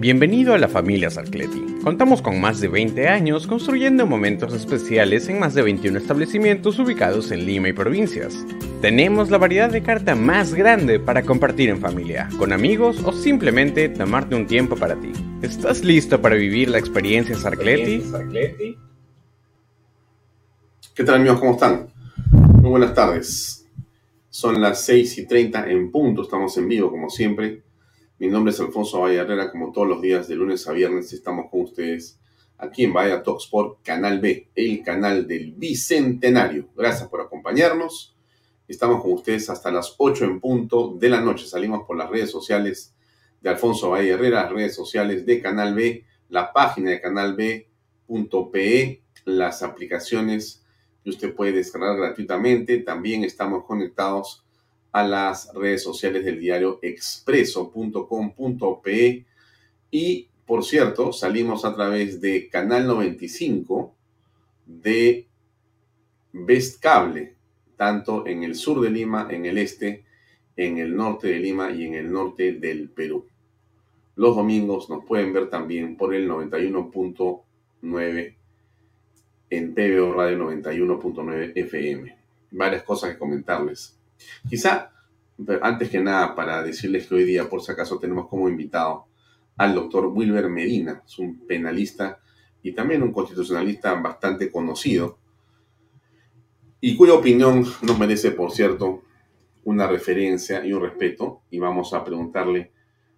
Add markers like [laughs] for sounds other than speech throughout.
Bienvenido a la familia Sarcleti. Contamos con más de 20 años construyendo momentos especiales en más de 21 establecimientos ubicados en Lima y provincias. Tenemos la variedad de carta más grande para compartir en familia, con amigos o simplemente tomarte un tiempo para ti. ¿Estás listo para vivir la experiencia Sarcleti? ¿Qué tal amigos? ¿Cómo están? Muy buenas tardes. Son las 6 y 30 en punto, estamos en vivo como siempre mi nombre es Alfonso Valle Herrera, como todos los días de lunes a viernes estamos con ustedes aquí en Vaya Talksport, Canal B, el canal del Bicentenario. Gracias por acompañarnos. Estamos con ustedes hasta las 8 en punto de la noche. Salimos por las redes sociales de Alfonso Valle Herrera, las redes sociales de Canal B, la página de Canal B.pe, las aplicaciones que usted puede descargar gratuitamente. También estamos conectados a las redes sociales del diario expreso.com.pe y por cierto, salimos a través de Canal 95 de Best Cable, tanto en el sur de Lima, en el este, en el norte de Lima y en el norte del Perú. Los domingos nos pueden ver también por el 91.9 en PBO Radio 91.9 FM. Varias cosas que comentarles. Quizá, antes que nada, para decirles que hoy día, por si acaso, tenemos como invitado al doctor Wilber Medina, es un penalista y también un constitucionalista bastante conocido, y cuya opinión nos merece, por cierto, una referencia y un respeto, y vamos a preguntarle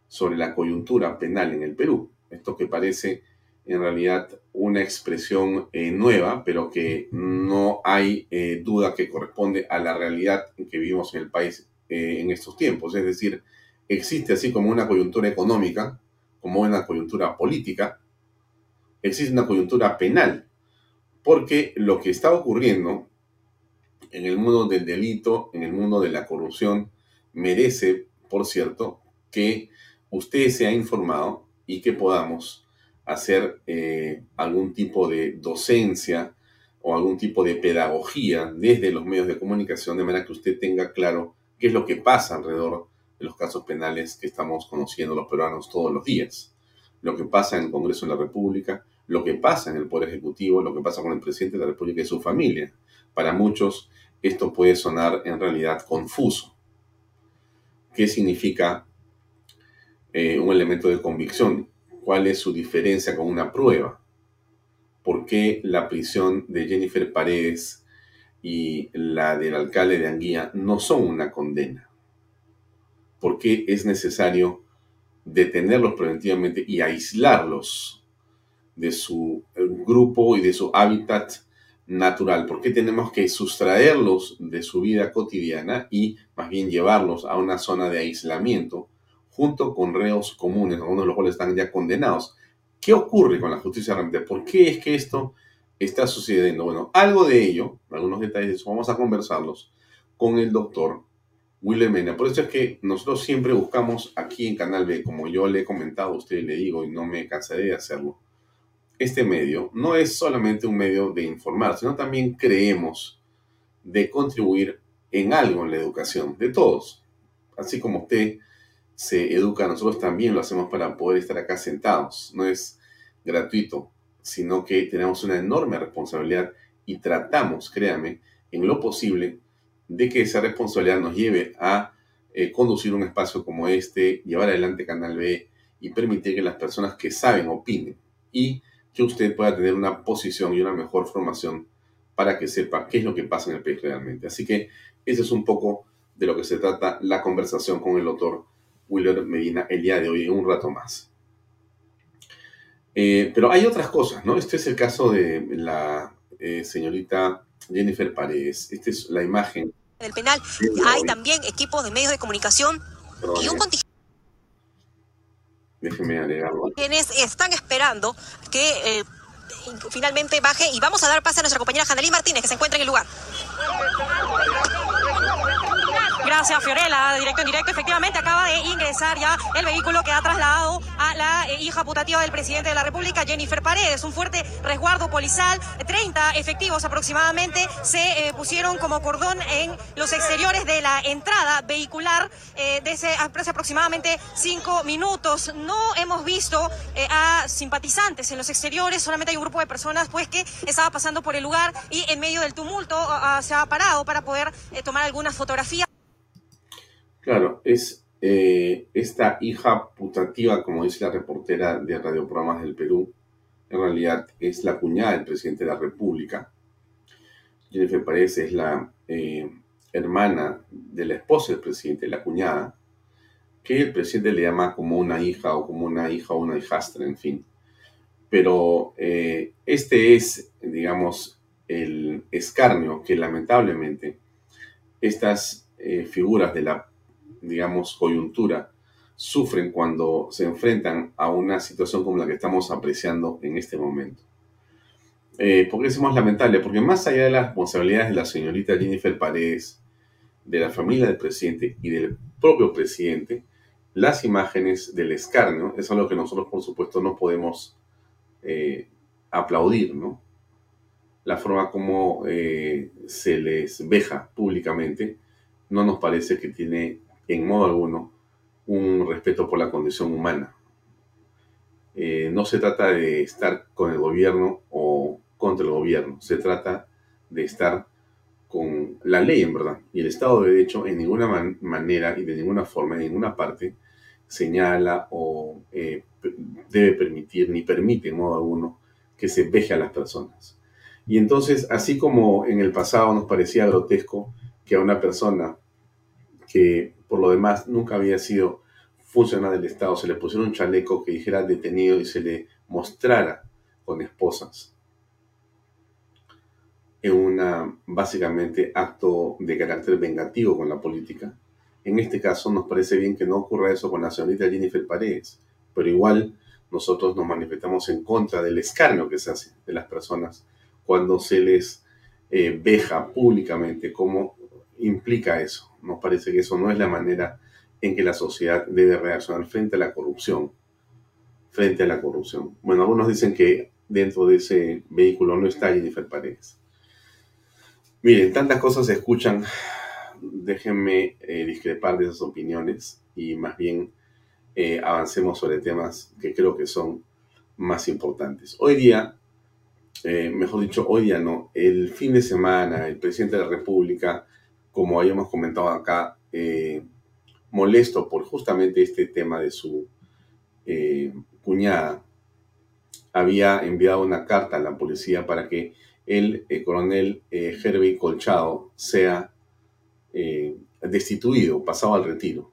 sobre la coyuntura penal en el Perú. Esto que parece en realidad una expresión eh, nueva, pero que no hay eh, duda que corresponde a la realidad en que vivimos en el país eh, en estos tiempos. Es decir, existe así como una coyuntura económica, como una coyuntura política, existe una coyuntura penal, porque lo que está ocurriendo en el mundo del delito, en el mundo de la corrupción, merece, por cierto, que usted se ha informado y que podamos hacer eh, algún tipo de docencia o algún tipo de pedagogía desde los medios de comunicación, de manera que usted tenga claro qué es lo que pasa alrededor de los casos penales que estamos conociendo los peruanos todos los días. Lo que pasa en el Congreso de la República, lo que pasa en el Poder Ejecutivo, lo que pasa con el presidente de la República y su familia. Para muchos esto puede sonar en realidad confuso. ¿Qué significa eh, un elemento de convicción? Cuál es su diferencia con una prueba. ¿Por qué la prisión de Jennifer Paredes y la del alcalde de Anguía no son una condena? ¿Por qué es necesario detenerlos preventivamente y aislarlos de su grupo y de su hábitat natural? ¿Por qué tenemos que sustraerlos de su vida cotidiana y más bien llevarlos a una zona de aislamiento junto con reos comunes, algunos de los cuales están ya condenados. ¿Qué ocurre con la justicia realmente? ¿Por qué es que esto está sucediendo? Bueno, algo de ello, algunos detalles de eso, vamos a conversarlos con el doctor William Mena. Por eso es que nosotros siempre buscamos aquí en Canal B, como yo le he comentado a usted y le digo, y no me cansaré de hacerlo, este medio no es solamente un medio de informar, sino también creemos de contribuir en algo en la educación de todos. Así como usted se educa, nosotros también lo hacemos para poder estar acá sentados. No es gratuito, sino que tenemos una enorme responsabilidad y tratamos, créame, en lo posible, de que esa responsabilidad nos lleve a eh, conducir un espacio como este, llevar adelante Canal B y permitir que las personas que saben opinen y que usted pueda tener una posición y una mejor formación para que sepa qué es lo que pasa en el país realmente. Así que ese es un poco de lo que se trata la conversación con el doctor Willer Medina el día de hoy, un rato más. Eh, pero hay otras cosas, ¿no? Este es el caso de la eh, señorita Jennifer Paredes. Esta es la imagen. En el penal hay también equipos de medios de comunicación y un contingente. Déjeme agregarlo. Quienes están esperando que eh, finalmente baje y vamos a dar pase a nuestra compañera Janelí Martínez que se encuentra en el lugar. Gracias, Fiorella. Directo en directo, efectivamente, acaba de ingresar ya el vehículo que ha trasladado a la eh, hija putativa del presidente de la República, Jennifer Paredes. Un fuerte resguardo policial, 30 efectivos aproximadamente se eh, pusieron como cordón en los exteriores de la entrada vehicular eh, desde hace aproximadamente cinco minutos. No hemos visto a simpatizantes en los exteriores, solamente hay un grupo de personas pues que estaba pasando por el lugar y en medio del tumulto se ha parado para poder tomar algunas fotografías. Claro, es eh, esta hija putativa, como dice la reportera de Radioprogramas del Perú, en realidad es la cuñada del presidente de la República. Jennifer Paredes es la eh, hermana de la esposa del presidente, la cuñada, que el presidente le llama como una hija o como una hija o una hijastra, en fin. Pero eh, este es, digamos, el escarnio que lamentablemente estas figuras de la digamos, coyuntura, sufren cuando se enfrentan a una situación como la que estamos apreciando en este momento. Eh, ¿Por qué decimos lamentable? Porque más allá de las responsabilidades de la señorita Jennifer Paredes, de la familia del presidente y del propio presidente, las imágenes del escarnio es algo que nosotros, por supuesto, no podemos eh, aplaudir, ¿no? La forma como eh, se les veja públicamente no nos parece que tiene en modo alguno un respeto por la condición humana. Eh, no se trata de estar con el gobierno o contra el gobierno, se trata de estar con la ley en verdad. Y el Estado de Derecho en ninguna manera y de ninguna forma, en ninguna parte, señala o eh, debe permitir ni permite en modo alguno que se veje a las personas. Y entonces, así como en el pasado nos parecía grotesco que a una persona que por lo demás nunca había sido funcionario del Estado, se le pusiera un chaleco que dijera detenido y se le mostrara con esposas en una básicamente acto de carácter vengativo con la política. En este caso nos parece bien que no ocurra eso con la señorita Jennifer Paredes, pero igual nosotros nos manifestamos en contra del escarnio que se hace de las personas cuando se les eh, veja públicamente como implica eso. Nos parece que eso no es la manera en que la sociedad debe reaccionar frente a la corrupción. Frente a la corrupción. Bueno, algunos dicen que dentro de ese vehículo no está Jennifer Paredes. Miren, tantas cosas se escuchan. Déjenme eh, discrepar de esas opiniones y más bien eh, avancemos sobre temas que creo que son más importantes. Hoy día, eh, mejor dicho, hoy día no, el fin de semana, el presidente de la República como habíamos comentado acá, eh, molesto por justamente este tema de su eh, cuñada, había enviado una carta a la policía para que el eh, coronel Herbie Colchado sea destituido, pasado al retiro,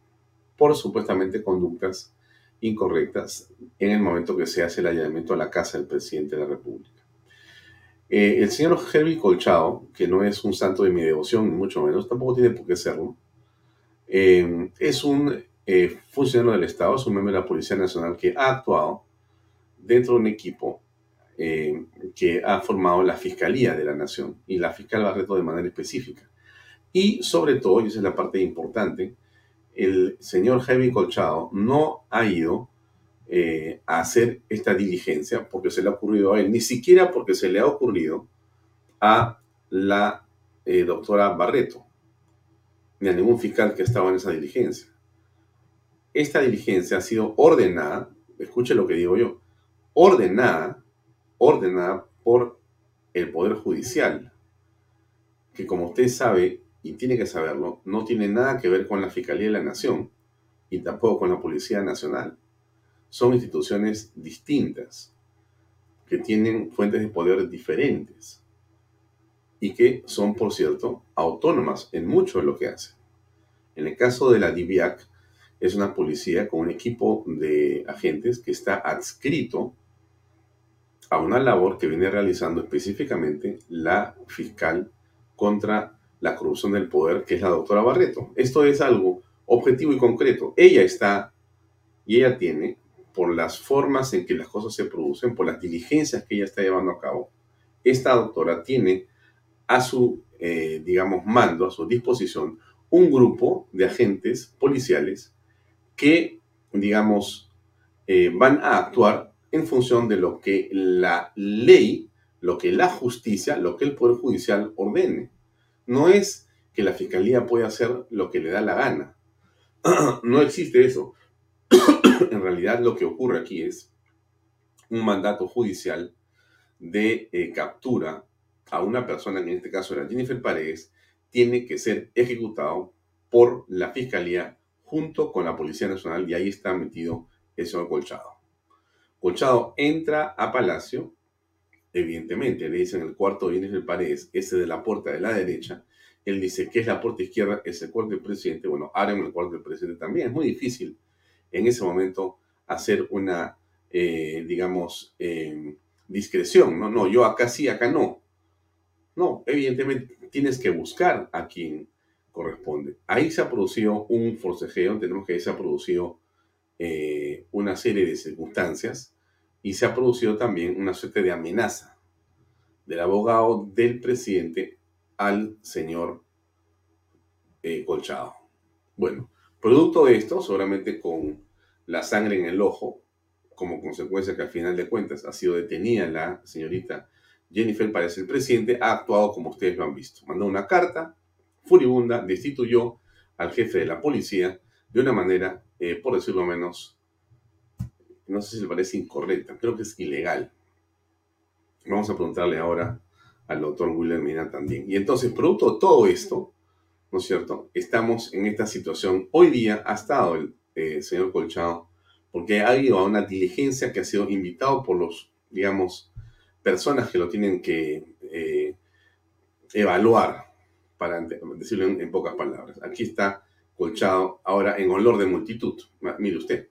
por supuestamente conductas incorrectas en el momento que se hace el allanamiento a la casa del presidente de la República. Eh, el señor Herbie Colchado, que no es un santo de mi devoción, ni mucho menos, tampoco tiene por qué serlo, eh, es un eh, funcionario del Estado, es un miembro de la Policía Nacional que ha actuado dentro de un equipo que ha formado la Fiscalía de la Nación y la fiscal Barreto de manera específica. Y sobre todo, y esa es la parte importante, el señor Herbie Colchado no ha ido eh, a hacer esta diligencia porque se le ha ocurrido a él, ni siquiera porque se le ha ocurrido a la eh, doctora Barreto, ni a ningún fiscal que estaba en esa diligencia. Esta diligencia ha sido ordenada, escuche lo que digo yo, ordenada, ordenada por el Poder Judicial, que como usted sabe, y tiene que saberlo, no tiene nada que ver con la Fiscalía de la Nación y tampoco con la Policía Nacional. Son instituciones distintas que tienen fuentes de poder diferentes y que son, por cierto, autónomas en mucho de lo que hacen. En el caso de la DIVIAC, es una policía con un equipo de agentes que está adscrito a una labor que viene realizando específicamente la fiscal contra la corrupción del poder, que es la doctora Barreto. Esto es algo objetivo y concreto. Ella está y ella tiene, por las formas en que las cosas se producen, por las diligencias que ella está llevando a cabo, esta doctora tiene a su, eh, digamos, mando, a su disposición, un grupo de agentes policiales que, digamos, eh, van a actuar en función de lo que la ley, lo que la justicia, lo que el Poder Judicial ordene. No es que la Fiscalía pueda hacer lo que le da la gana. [clears throat] no existe eso. [clears throat] en realidad lo que ocurre aquí es un mandato judicial de eh, captura a una persona, que en este caso era Jennifer Paredes, tiene que ser ejecutado por la Fiscalía junto con la Policía Nacional y ahí está metido el señor Colchado. Colchado entra a Palacio, evidentemente le dicen el cuarto viene el Paredes, ese de la puerta de la derecha, él dice que es la puerta izquierda, es el cuarto del presidente, bueno, abren el cuarto del presidente también, es muy difícil en ese momento hacer una, eh, digamos, eh, discreción, ¿no? No, yo acá sí, acá no. No, evidentemente tienes que buscar a quien corresponde. Ahí se ha producido un forcejeo, tenemos que ahí se ha producido eh, una serie de circunstancias y se ha producido también una suerte de amenaza del abogado del presidente al señor eh, Colchado. Bueno, producto de esto, seguramente con la sangre en el ojo, como consecuencia que al final de cuentas ha sido detenida la señorita Jennifer parece el presidente, ha actuado como ustedes lo han visto. Mandó una carta furibunda, destituyó al jefe de la policía de una manera eh, por decirlo menos, no sé si le parece incorrecta, creo que es ilegal. Vamos a preguntarle ahora al doctor William Mina también. Y entonces, producto de todo esto, ¿no es cierto? Estamos en esta situación. Hoy día ha estado el eh, señor Colchado porque ha ido a una diligencia que ha sido invitado por los, digamos, personas que lo tienen que eh, evaluar, para decirlo en pocas palabras. Aquí está colchado ahora en olor de multitud. Mire usted.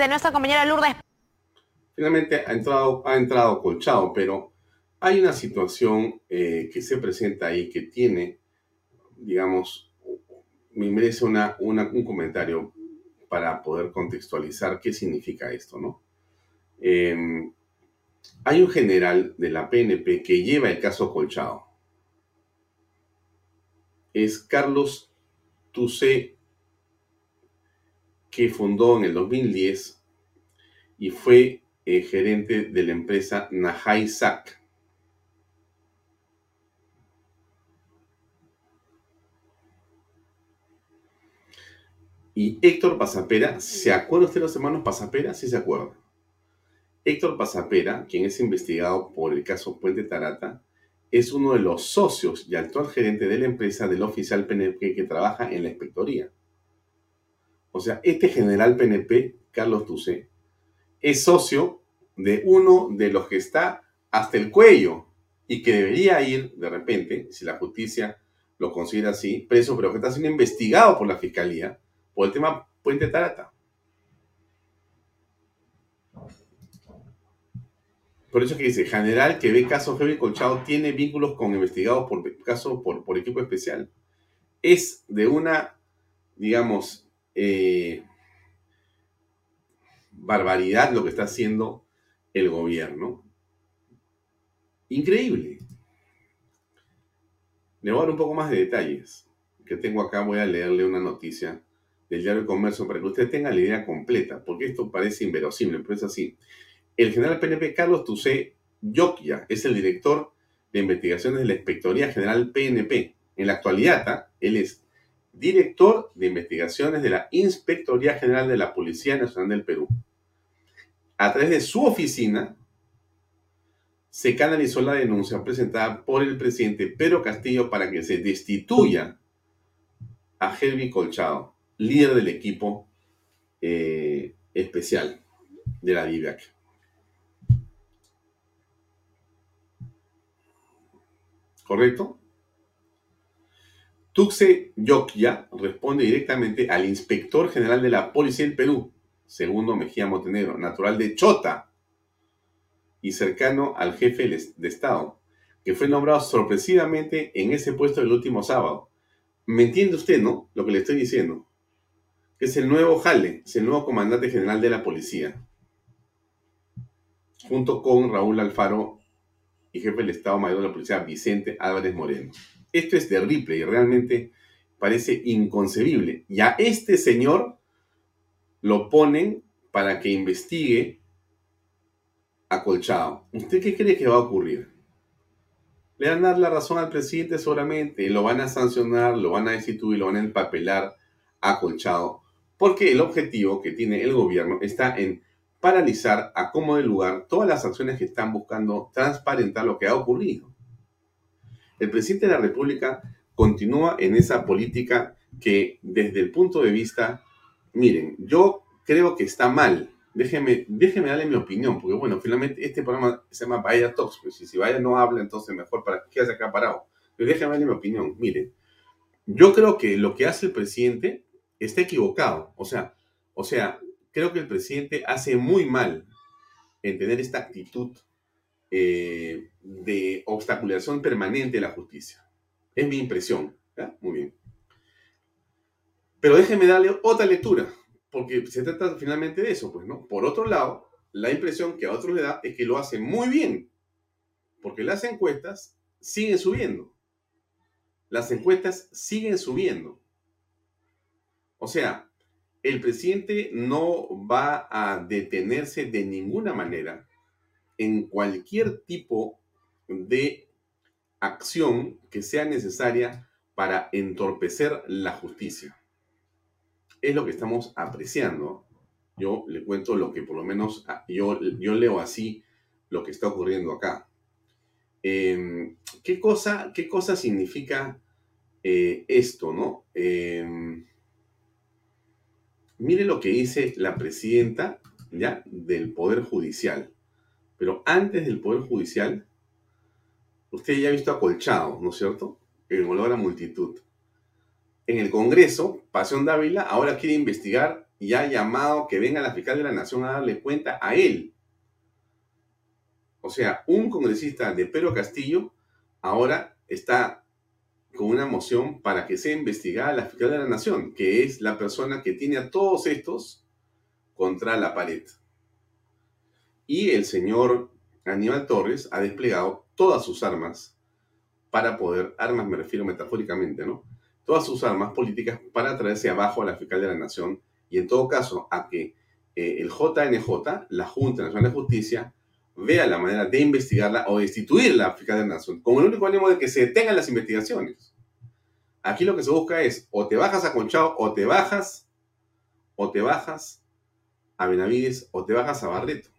De nuestra compañera Lourdes. Finalmente ha entrado, ha entrado colchado, pero hay una situación eh, que se presenta ahí que tiene, digamos, me merece una, un comentario para poder contextualizar qué significa esto, ¿no? Em, hay un general de la PNP que lleva el caso Colchado. Es Carlos Tucé que fundó en el 2010 y fue eh, gerente de la empresa Nahai Sac. Y Héctor Pasapera, ¿se acuerda usted de los hermanos Pasapera? Sí se acuerda. Héctor Pasapera, quien es investigado por el caso Puente Tarata, es uno de los socios y actual gerente de la empresa del oficial PNP que trabaja en la inspectoría. O sea, este general PNP, Carlos Tucé, es socio de uno de los que está hasta el cuello y que debería ir, de repente, si la justicia lo considera así, preso, pero que está siendo investigado por la fiscalía por el tema Puente Tarata. Por eso que dice, general que ve caso Heavy Colchado tiene vínculos con investigados por caso por, por equipo especial. es de una, digamos, eh, barbaridad lo que está haciendo el gobierno. Increíble. Le voy a dar un poco más de detalles que tengo acá. Voy a leerle una noticia del diario de Comercio para que usted tenga la idea completa, porque esto parece inverosímil, pero es así. El general PNP Carlos Tusé Yokia es el director de investigaciones de la Inspectoría General PNP. En la actualidad, él es director de investigaciones de la Inspectoría General de la Policía Nacional del Perú. A través de su oficina, se canalizó la denuncia presentada por el presidente Pedro Castillo para que se destituya a Helvi Colchado, líder del equipo eh, especial de la DIVAC. ¿Correcto? Tuxe Yokia responde directamente al inspector general de la Policía del Perú, segundo Mejía Montenegro, natural de Chota y cercano al jefe de Estado, que fue nombrado sorpresivamente en ese puesto el último sábado. ¿Me entiende usted, no? Lo que le estoy diciendo. Es el nuevo Jale, es el nuevo comandante general de la policía. Junto con Raúl Alfaro y jefe del Estado Mayor de la Policía, Vicente Álvarez Moreno. Esto es terrible y realmente parece inconcebible. Y a este señor lo ponen para que investigue a Colchado. ¿Usted qué cree que va a ocurrir? Le van a dar la razón al presidente seguramente, lo van a sancionar, lo van a destituir, lo van a empapelar a Colchado, porque el objetivo que tiene el gobierno está en paralizar a como de lugar todas las acciones que están buscando transparentar lo que ha ocurrido. El presidente de la República continúa en esa política que desde el punto de vista, miren, yo creo que está mal. Déjeme, déjeme darle mi opinión, porque bueno, finalmente este programa se llama Vaya Talks, pues si, si Vaya no habla, entonces mejor para que quede acá parado. Pero déjeme darle mi opinión. Miren, yo creo que lo que hace el presidente está equivocado. O sea, o sea, creo que el presidente hace muy mal en tener esta actitud eh, de obstaculización permanente de la justicia. Es mi impresión. Muy bien. Pero déjenme darle otra lectura, porque se trata finalmente de eso, pues, ¿no? Por otro lado, la impresión que a otros le da es que lo hace muy bien, porque las encuestas siguen subiendo. Las encuestas siguen subiendo. O sea, el presidente no va a detenerse de ninguna manera en cualquier tipo de acción que sea necesaria para entorpecer la justicia. Es lo que estamos apreciando. Yo le cuento lo que por lo menos ah, yo, yo leo así lo que está ocurriendo acá. Em, ¿qué, cosa, ¿Qué cosa significa eh, esto, no? Em, Mire lo que dice la presidenta ya del Poder Judicial. Pero antes del Poder Judicial, usted ya ha visto acolchado, ¿no es cierto? En olor a multitud. En el Congreso, Pasión Dávila ahora quiere investigar y ha llamado que venga la fiscal de la Nación a darle cuenta a él. O sea, un congresista de Pedro Castillo ahora está con una moción para que sea investigada la fiscal de la Nación, que es la persona que tiene a todos estos contra la pared. Y el señor Aníbal Torres ha desplegado todas sus armas para poder, armas me refiero metafóricamente, ¿no? Todas sus armas políticas para traerse abajo a la fiscal de la Nación y en todo caso a que eh, el JNJ, la Junta Nacional de Justicia, vea la manera de investigarla o destituir la fiscal de la nación, con el único ánimo de que se detengan las investigaciones. Aquí lo que se busca es o te bajas a Conchao o te bajas, o te bajas a Benavides o te bajas a Barreto.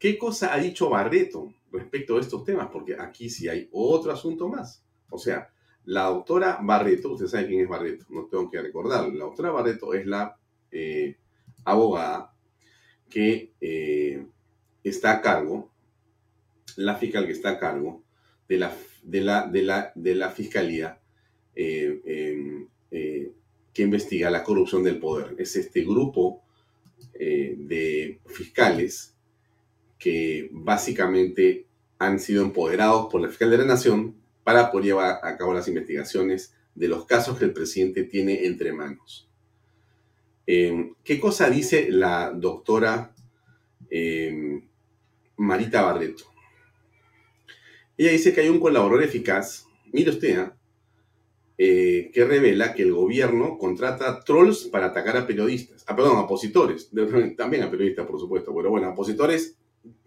¿Qué cosa ha dicho Barreto respecto a estos temas? Porque aquí sí hay otro asunto más. O sea, la doctora Barreto, usted sabe quién es Barreto, no tengo que recordarlo. La doctora Barreto es la eh, abogada que eh, está a cargo, la fiscal que está a cargo de la, de la, de la, de la fiscalía eh, que investiga la corrupción del poder. Es este grupo de fiscales que básicamente han sido empoderados por la fiscal de la nación para poder llevar a cabo las investigaciones de los casos que el presidente tiene entre manos. Em, ¿Qué cosa dice la doctora em, Marita Barreto? Ella dice que hay un colaborador eficaz, mire usted, ¿ah? eh, que revela que el gobierno contrata trolls para atacar a periodistas, ah, perdón, a opositores, [laughs] también a periodistas, por supuesto, pero bueno, a opositores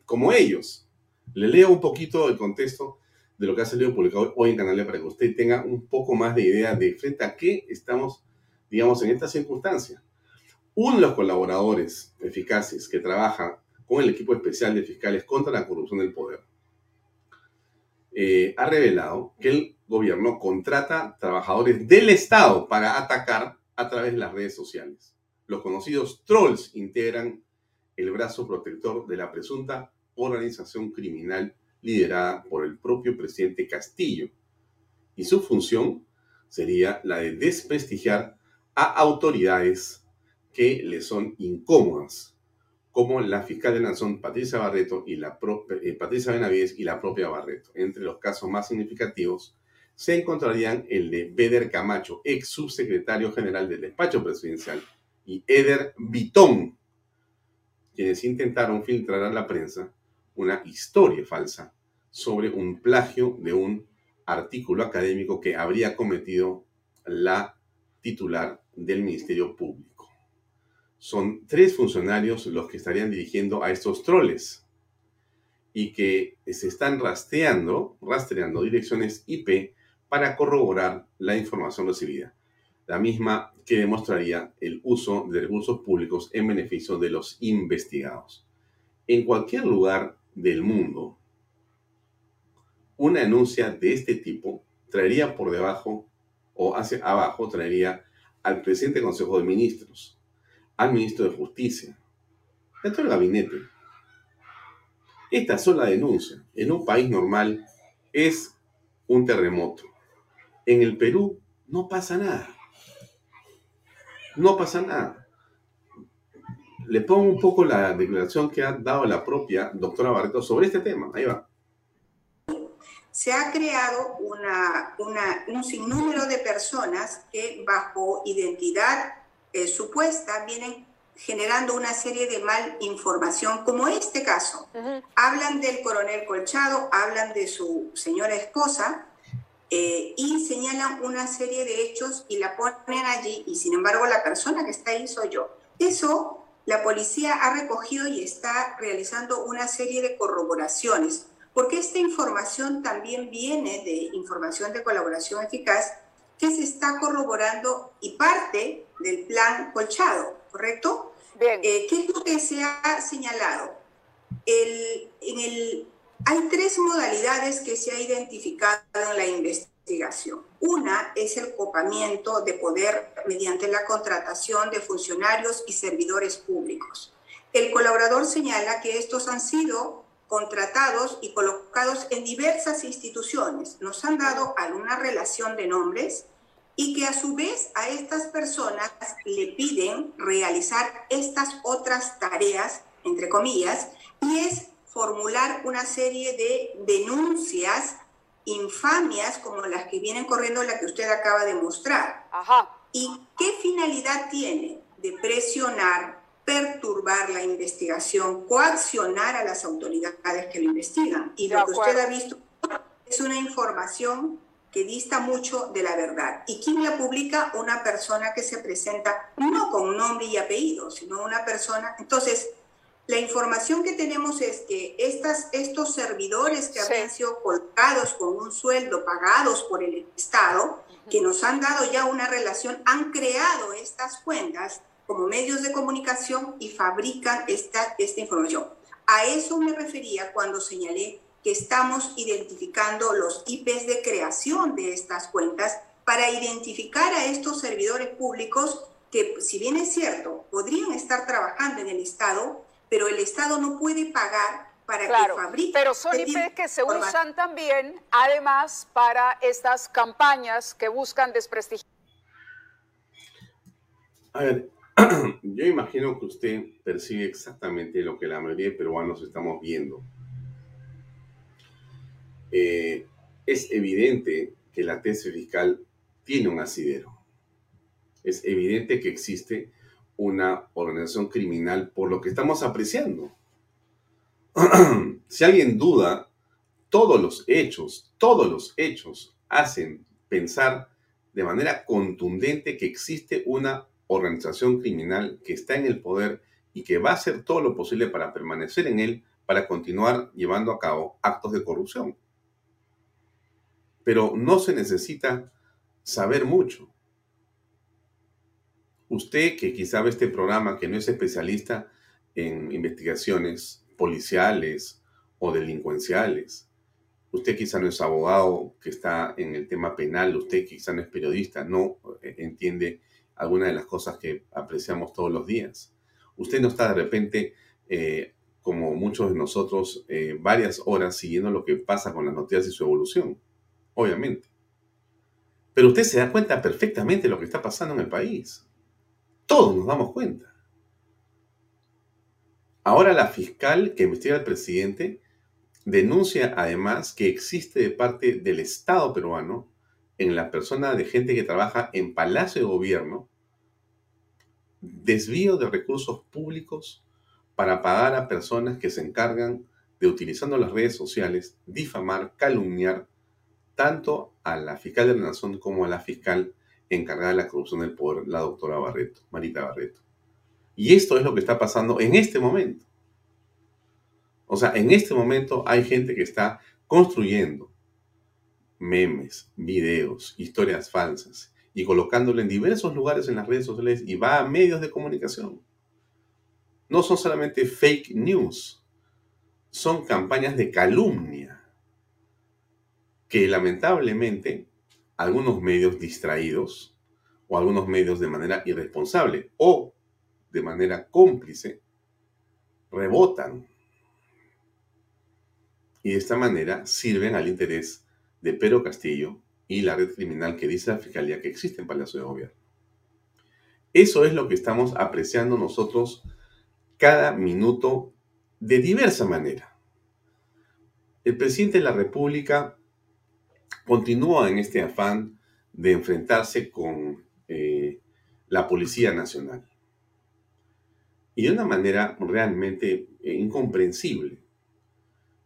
como ellos. Le leo un poquito el contexto de lo que ha salido publicado hoy en Canal para que usted tenga un poco más de idea de frente a qué estamos, digamos, en esta circunstancia. Uno de los colaboradores eficaces que trabaja con el equipo especial de fiscales contra la corrupción del poder eh, ha revelado que el gobierno contrata trabajadores del Estado para atacar a través de las redes sociales. Los conocidos trolls integran el brazo protector de la presunta organización criminal liderada por el propio presidente Castillo. Y su función sería la de desprestigiar a autoridades que le son incómodas, como la fiscal de Nación Patricia Barreto y la eh, Patricia Benavides y la propia Barreto. Entre los casos más significativos se encontrarían el de Beder Camacho, ex subsecretario general del despacho presidencial, y Eder Vitón, quienes intentaron filtrar a la prensa una historia falsa sobre un plagio de un artículo académico que habría cometido la titular del Ministerio Público. Son tres funcionarios los que estarían dirigiendo a estos troles y que se están rastreando, rastreando direcciones IP para corroborar la información recibida, la misma que demostraría el uso de recursos públicos en beneficio de los investigados. En cualquier lugar del mundo, una denuncia de este tipo traería por debajo o hacia abajo, traería al presidente del Consejo de Ministros, al ministro de Justicia, a todo el gabinete. Esta sola denuncia en un país normal es un terremoto. En el Perú no pasa nada. No pasa nada. Le pongo un poco la declaración que ha dado la propia doctora Barreto sobre este tema. Ahí va se ha creado un sinnúmero de personas que bajo identidad eh, supuesta vienen generando una serie de mal información, como este caso. Hablan del coronel Colchado, hablan de su señora esposa eh, y señalan una serie de hechos y la ponen allí y sin embargo la persona que está ahí soy yo. Eso la policía ha recogido y está realizando una serie de corroboraciones porque esta información también viene de información de colaboración eficaz que se está corroborando y parte del plan colchado, ¿correcto? Bien. Eh, ¿Qué es lo que se ha señalado? El, en el, hay tres modalidades que se ha identificado en la investigación. Una es el copamiento de poder mediante la contratación de funcionarios y servidores públicos. El colaborador señala que estos han sido contratados y colocados en diversas instituciones. Nos han dado alguna relación de nombres y que a su vez a estas personas le piden realizar estas otras tareas, entre comillas, y es formular una serie de denuncias infamias como las que vienen corriendo, la que usted acaba de mostrar. ¿Y qué finalidad tiene? De presionar, perturbar la investigación, coaccionar a las autoridades que lo investigan. Y lo que usted ha visto es una información que dista mucho de la verdad. ¿Y quién la publica? Una persona que se presenta no con nombre y apellido, sino una persona. Entonces, la información que tenemos es que estas, estos servidores que han sido colocados con un sueldo pagados por el Estado, que nos han dado ya una relación, han creado estas cuentas como medios de comunicación y fabrican esta, esta información. A eso me refería cuando señalé que estamos identificando los IPs de creación de estas cuentas para identificar a estos servidores públicos que, si bien es cierto, podrían estar trabajando en el Estado, pero el Estado no puede pagar para que fabriquen. Pero son este que se usan también, además, para estas campañas que buscan desprestigiar. A ver, [clears throat] Yo imagino que usted percibe exactamente lo que la mayoría de peruanos estamos viendo. Eh, es evidente que la tesis fiscal tiene un asidero. Es evidente que existe una organización criminal por lo que estamos apreciando. [clears throat] si alguien duda, todos los hechos, todos los hechos hacen pensar de manera contundente que existe una organización criminal que está en el poder y que va a hacer todo lo posible para permanecer en él, para continuar llevando a cabo actos de corrupción. Pero no se necesita saber mucho. Usted que quizá ve este programa, que no es especialista en investigaciones policiales o delincuenciales, usted quizá no es abogado que está en el tema penal, usted quizá no es periodista, no eh, entiende alguna de las cosas que apreciamos todos los días. Usted no está de repente, eh, como muchos de nosotros, eh, varias horas siguiendo lo que pasa con las noticias y su evolución, obviamente. Pero usted se da cuenta perfectamente de lo que está pasando en el país. Todos nos damos cuenta. Ahora la fiscal que investiga al presidente denuncia además que existe de parte del Estado peruano, en la persona de gente que trabaja en Palacio de Gobierno, desvío de recursos públicos para pagar a personas que se encargan de, utilizando las redes sociales, difamar, calumniar tanto a la fiscal de la Nación como a la fiscal encargada de la corrupción del poder, la doctora Barreto, Marita Barreto. Y esto es lo que está pasando en este momento. O sea, en este momento hay gente que está construyendo memes, videos, historias falsas y colocándolo en diversos lugares en las redes sociales y va a medios de comunicación. No son solamente fake news, son campañas de calumnia que lamentablemente algunos medios distraídos o algunos medios de manera irresponsable o de manera cómplice rebotan y de esta manera sirven al interés de Pedro Castillo y la red criminal que dice la Fiscalía que existe en Palacio de Gobierno. Eso es lo que estamos apreciando nosotros cada minuto de diversa manera. El presidente de la República continúa en este afán de enfrentarse con eh, la Policía Nacional. Y de una manera realmente eh, incomprensible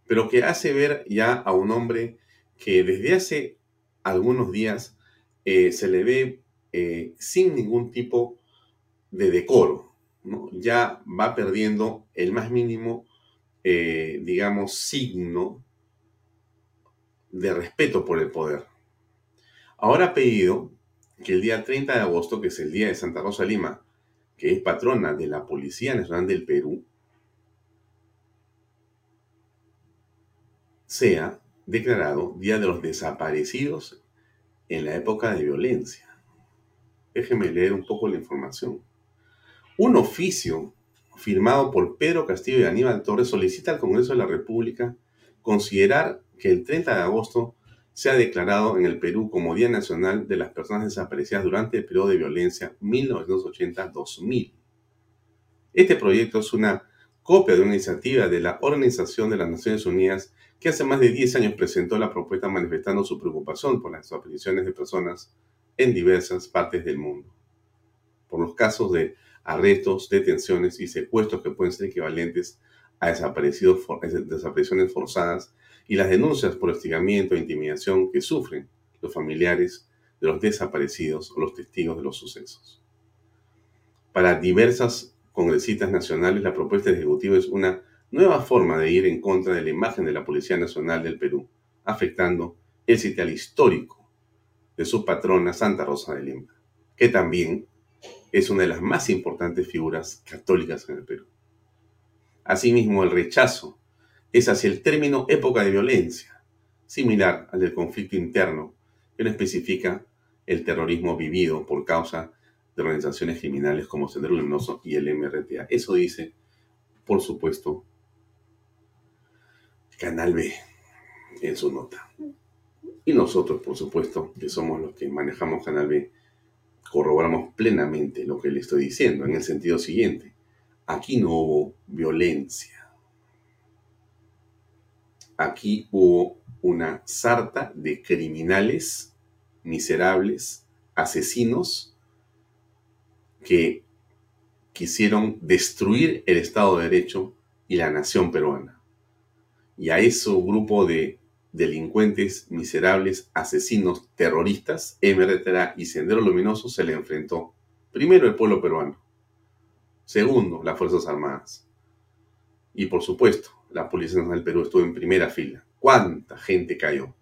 pero que hace ver ya a un hombre que desde hace algunos días eh, se le ve sin ningún tipo de decoro, ya va perdiendo el más mínimo, digamos, signo de respeto por el poder. Ahora ha pedido que el día 30 de agosto, que es el día de Santa Rosa Lima, que es patrona de la Policía Nacional del Perú, sea declarado Día de los Desaparecidos en la época de violencia. Déjeme leer un poco la información. Un oficio firmado por Pedro Castillo y Aníbal Torres solicita al Congreso de la República considerar que el 30 de agosto sea declarado en el Perú como Día Nacional de las Personas Desaparecidas durante el periodo de violencia 1980-2000. Este proyecto es una copia de una iniciativa de la Organización de las Naciones Unidas que hace más de 10 años presentó la propuesta manifestando su preocupación por las desapariciones de personas en diversas partes del mundo, por los casos de arrestos, detenciones y secuestros que pueden ser equivalentes a desapariciones forzadas y las denuncias por hostigamiento e intimidación que sufren los familiares de los desaparecidos o los testigos de los sucesos. Para diversas congresistas nacionales, la propuesta ejecutiva es una nueva forma de ir en contra de la imagen de la Policía Nacional del Perú, afectando el sitial histórico de su patrona Santa Rosa de Lima, que también es una de las más importantes figuras católicas en el Perú. Asimismo, el rechazo es hacia el término época de violencia, similar al del conflicto interno, que no especifica el terrorismo vivido por causa de organizaciones criminales como Sendero Luminoso y el MRTA. Eso dice, por supuesto, Canal B en su nota. Y nosotros, por supuesto, que somos los que manejamos Canal B, corroboramos plenamente lo que le estoy diciendo, en el sentido siguiente. Aquí no hubo violencia. Aquí hubo una sarta de criminales miserables, asesinos que quisieron destruir el Estado de Derecho y la nación peruana. Y a ese grupo de delincuentes miserables, asesinos, terroristas, MRTA y Sendero Luminoso se le enfrentó. Primero el pueblo peruano, segundo las Fuerzas Armadas y por supuesto la Policía Nacional del Perú estuvo en primera fila. ¿Cuánta gente cayó?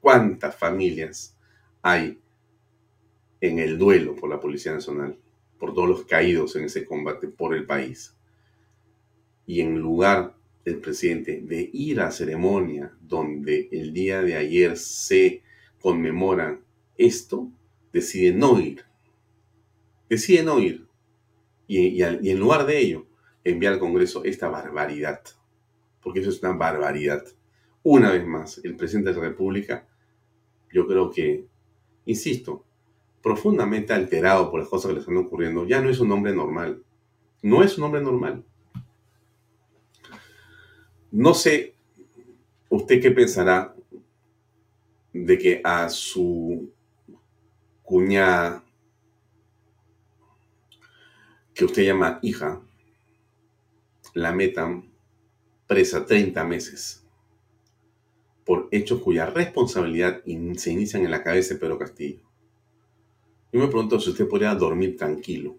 ¿Cuántas familias hay en el duelo por la Policía Nacional? Por todos los caídos en ese combate por el país. Y en lugar del presidente de ir a ceremonia donde el día de ayer se conmemora esto, decide no ir. Decide no ir. Y, en lugar de ello, enviar al Congreso esta barbaridad. Porque eso es una barbaridad. Una vez más, el presidente de la República, yo creo que, insisto, profundamente alterado por las cosas que le están ocurriendo, ya no es un hombre normal. No es un hombre normal. No sé usted qué pensará de que a su cuñada, que usted llama hija, la metan presa 30 meses por hechos cuya responsabilidad se inician en la cabeza de Pedro Castillo. Yo me pregunto si usted podría dormir tranquilo,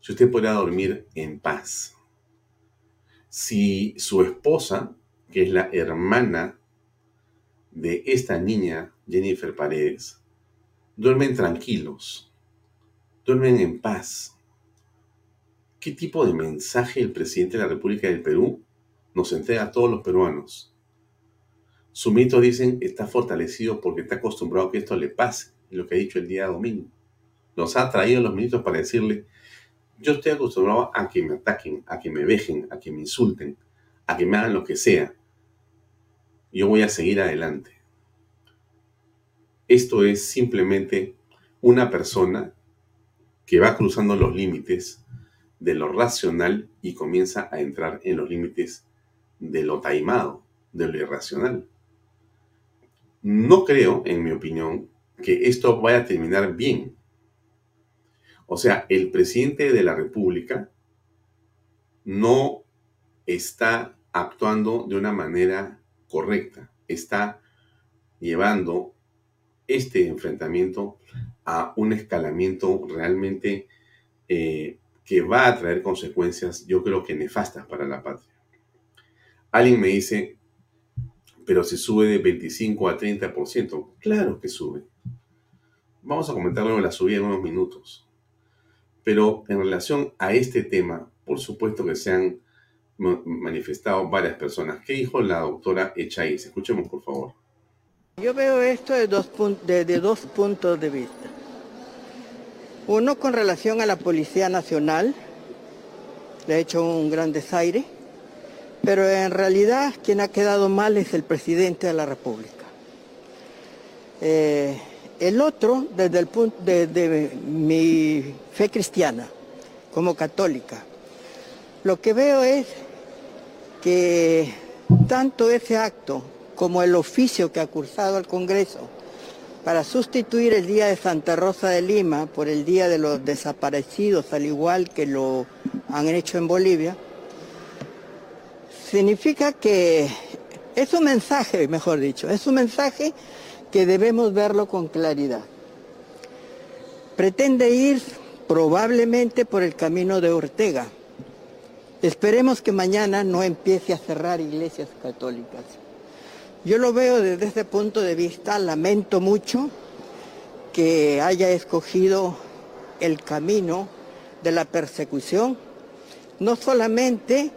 si usted podría dormir en paz si su esposa, que es la hermana de esta niña, Jennifer Paredes, duermen tranquilos, duermen en paz. ¿Qué tipo de mensaje el presidente de la República del Perú nos entrega a todos los peruanos? Su mito, dicen, está fortalecido porque está acostumbrado a que esto le pase, lo que ha dicho el día domingo. Nos ha traído los ministros para decirle, yo estoy acostumbrado a que me ataquen, a que me vejen, a que me insulten, a que me hagan lo que sea. Yo voy a seguir adelante. Esto es simplemente una persona que va cruzando los límites de lo racional y comienza a entrar en los límites de lo taimado, de lo irracional. No creo, en mi opinión, que esto vaya a terminar bien. O sea, el presidente de la República no está actuando de una manera correcta, está llevando este enfrentamiento a un escalamiento realmente eh, que va a traer consecuencias, yo creo que nefastas para la patria. Alguien me dice, pero si sube de 25 a 30%, claro que sube. Vamos a comentar luego la subida en unos minutos. Pero en relación a este tema, por supuesto que se han manifestado varias personas. ¿Qué dijo la doctora Echaíz? Escuchemos, por favor. Yo veo esto de dos, de dos puntos de vista. Uno con relación a la Policía Nacional, le ha hecho un gran desaire, pero en realidad quien ha quedado mal es el presidente de la República. Eh, el otro, desde el punto de, mi fe cristiana, como católica, lo que veo es que tanto ese acto como el oficio que ha cursado el Congreso para sustituir el Día de Santa Rosa de Lima por el Día de los Desaparecidos, al igual que lo han hecho en Bolivia, significa que es un mensaje, mejor dicho, es un mensaje que debemos verlo con claridad. Pretende ir probablemente por el camino de Ortega. Esperemos que mañana no empiece a cerrar iglesias católicas. Yo lo veo desde ese punto de vista, lamento mucho que haya escogido el camino de la persecución, no solamente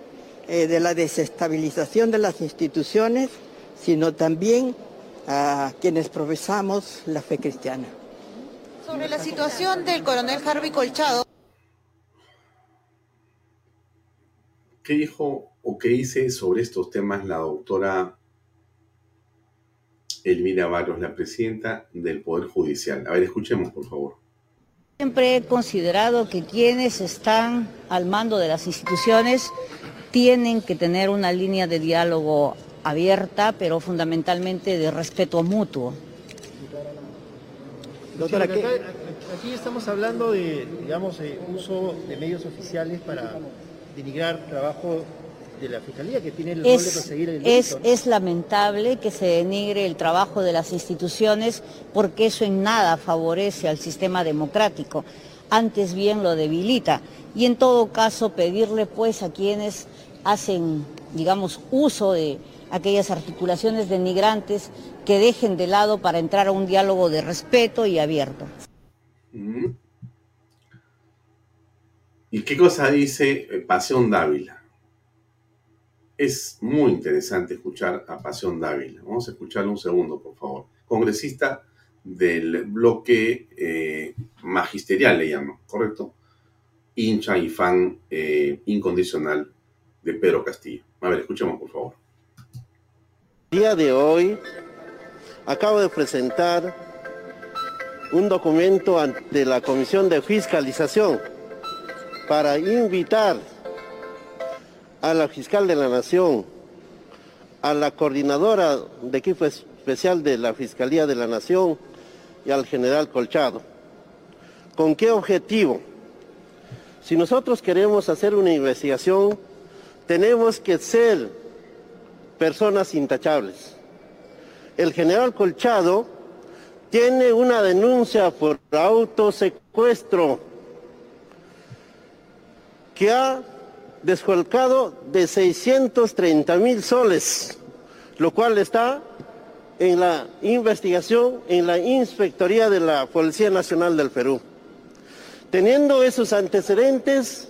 eh, de la desestabilización de las instituciones, sino también a quienes profesamos la fe cristiana. Sobre la situación del coronel Harvey Colchado. ¿Qué dijo o qué dice sobre estos temas la doctora Elvira Barros, la presidenta del Poder Judicial? A ver, escuchemos, por favor. Siempre he considerado que quienes están al mando de las instituciones tienen que tener una línea de diálogo abierta, pero fundamentalmente de respeto mutuo. Doctora, aquí estamos hablando de, digamos, uso de medios oficiales para denigrar trabajo de la Fiscalía que tiene el es, rol de perseguir el es, es lamentable que se denigre el trabajo de las instituciones porque eso en nada favorece al sistema democrático, antes bien lo debilita. Y en todo caso pedirle pues a quienes hacen, digamos, uso de aquellas articulaciones denigrantes que dejen de lado para entrar a un diálogo de respeto y abierto. ¿Y qué cosa dice eh, Pasión Dávila? Es muy interesante escuchar a Pasión Dávila. Vamos a escucharlo un segundo, por favor. Congresista del bloque eh, magisterial, le llamo, ¿correcto? Hincha y fan eh, incondicional de Pedro Castillo. A ver, escuchemos, por favor. Día de hoy acabo de presentar un documento ante la Comisión de Fiscalización para invitar a la fiscal de la Nación, a la coordinadora de equipo especial de la Fiscalía de la Nación y al general Colchado. ¿Con qué objetivo? Si nosotros queremos hacer una investigación, tenemos que ser personas intachables. El general Colchado tiene una denuncia por autosecuestro que ha descolcado de 630 mil soles, lo cual está en la investigación en la Inspectoría de la Policía Nacional del Perú. Teniendo esos antecedentes,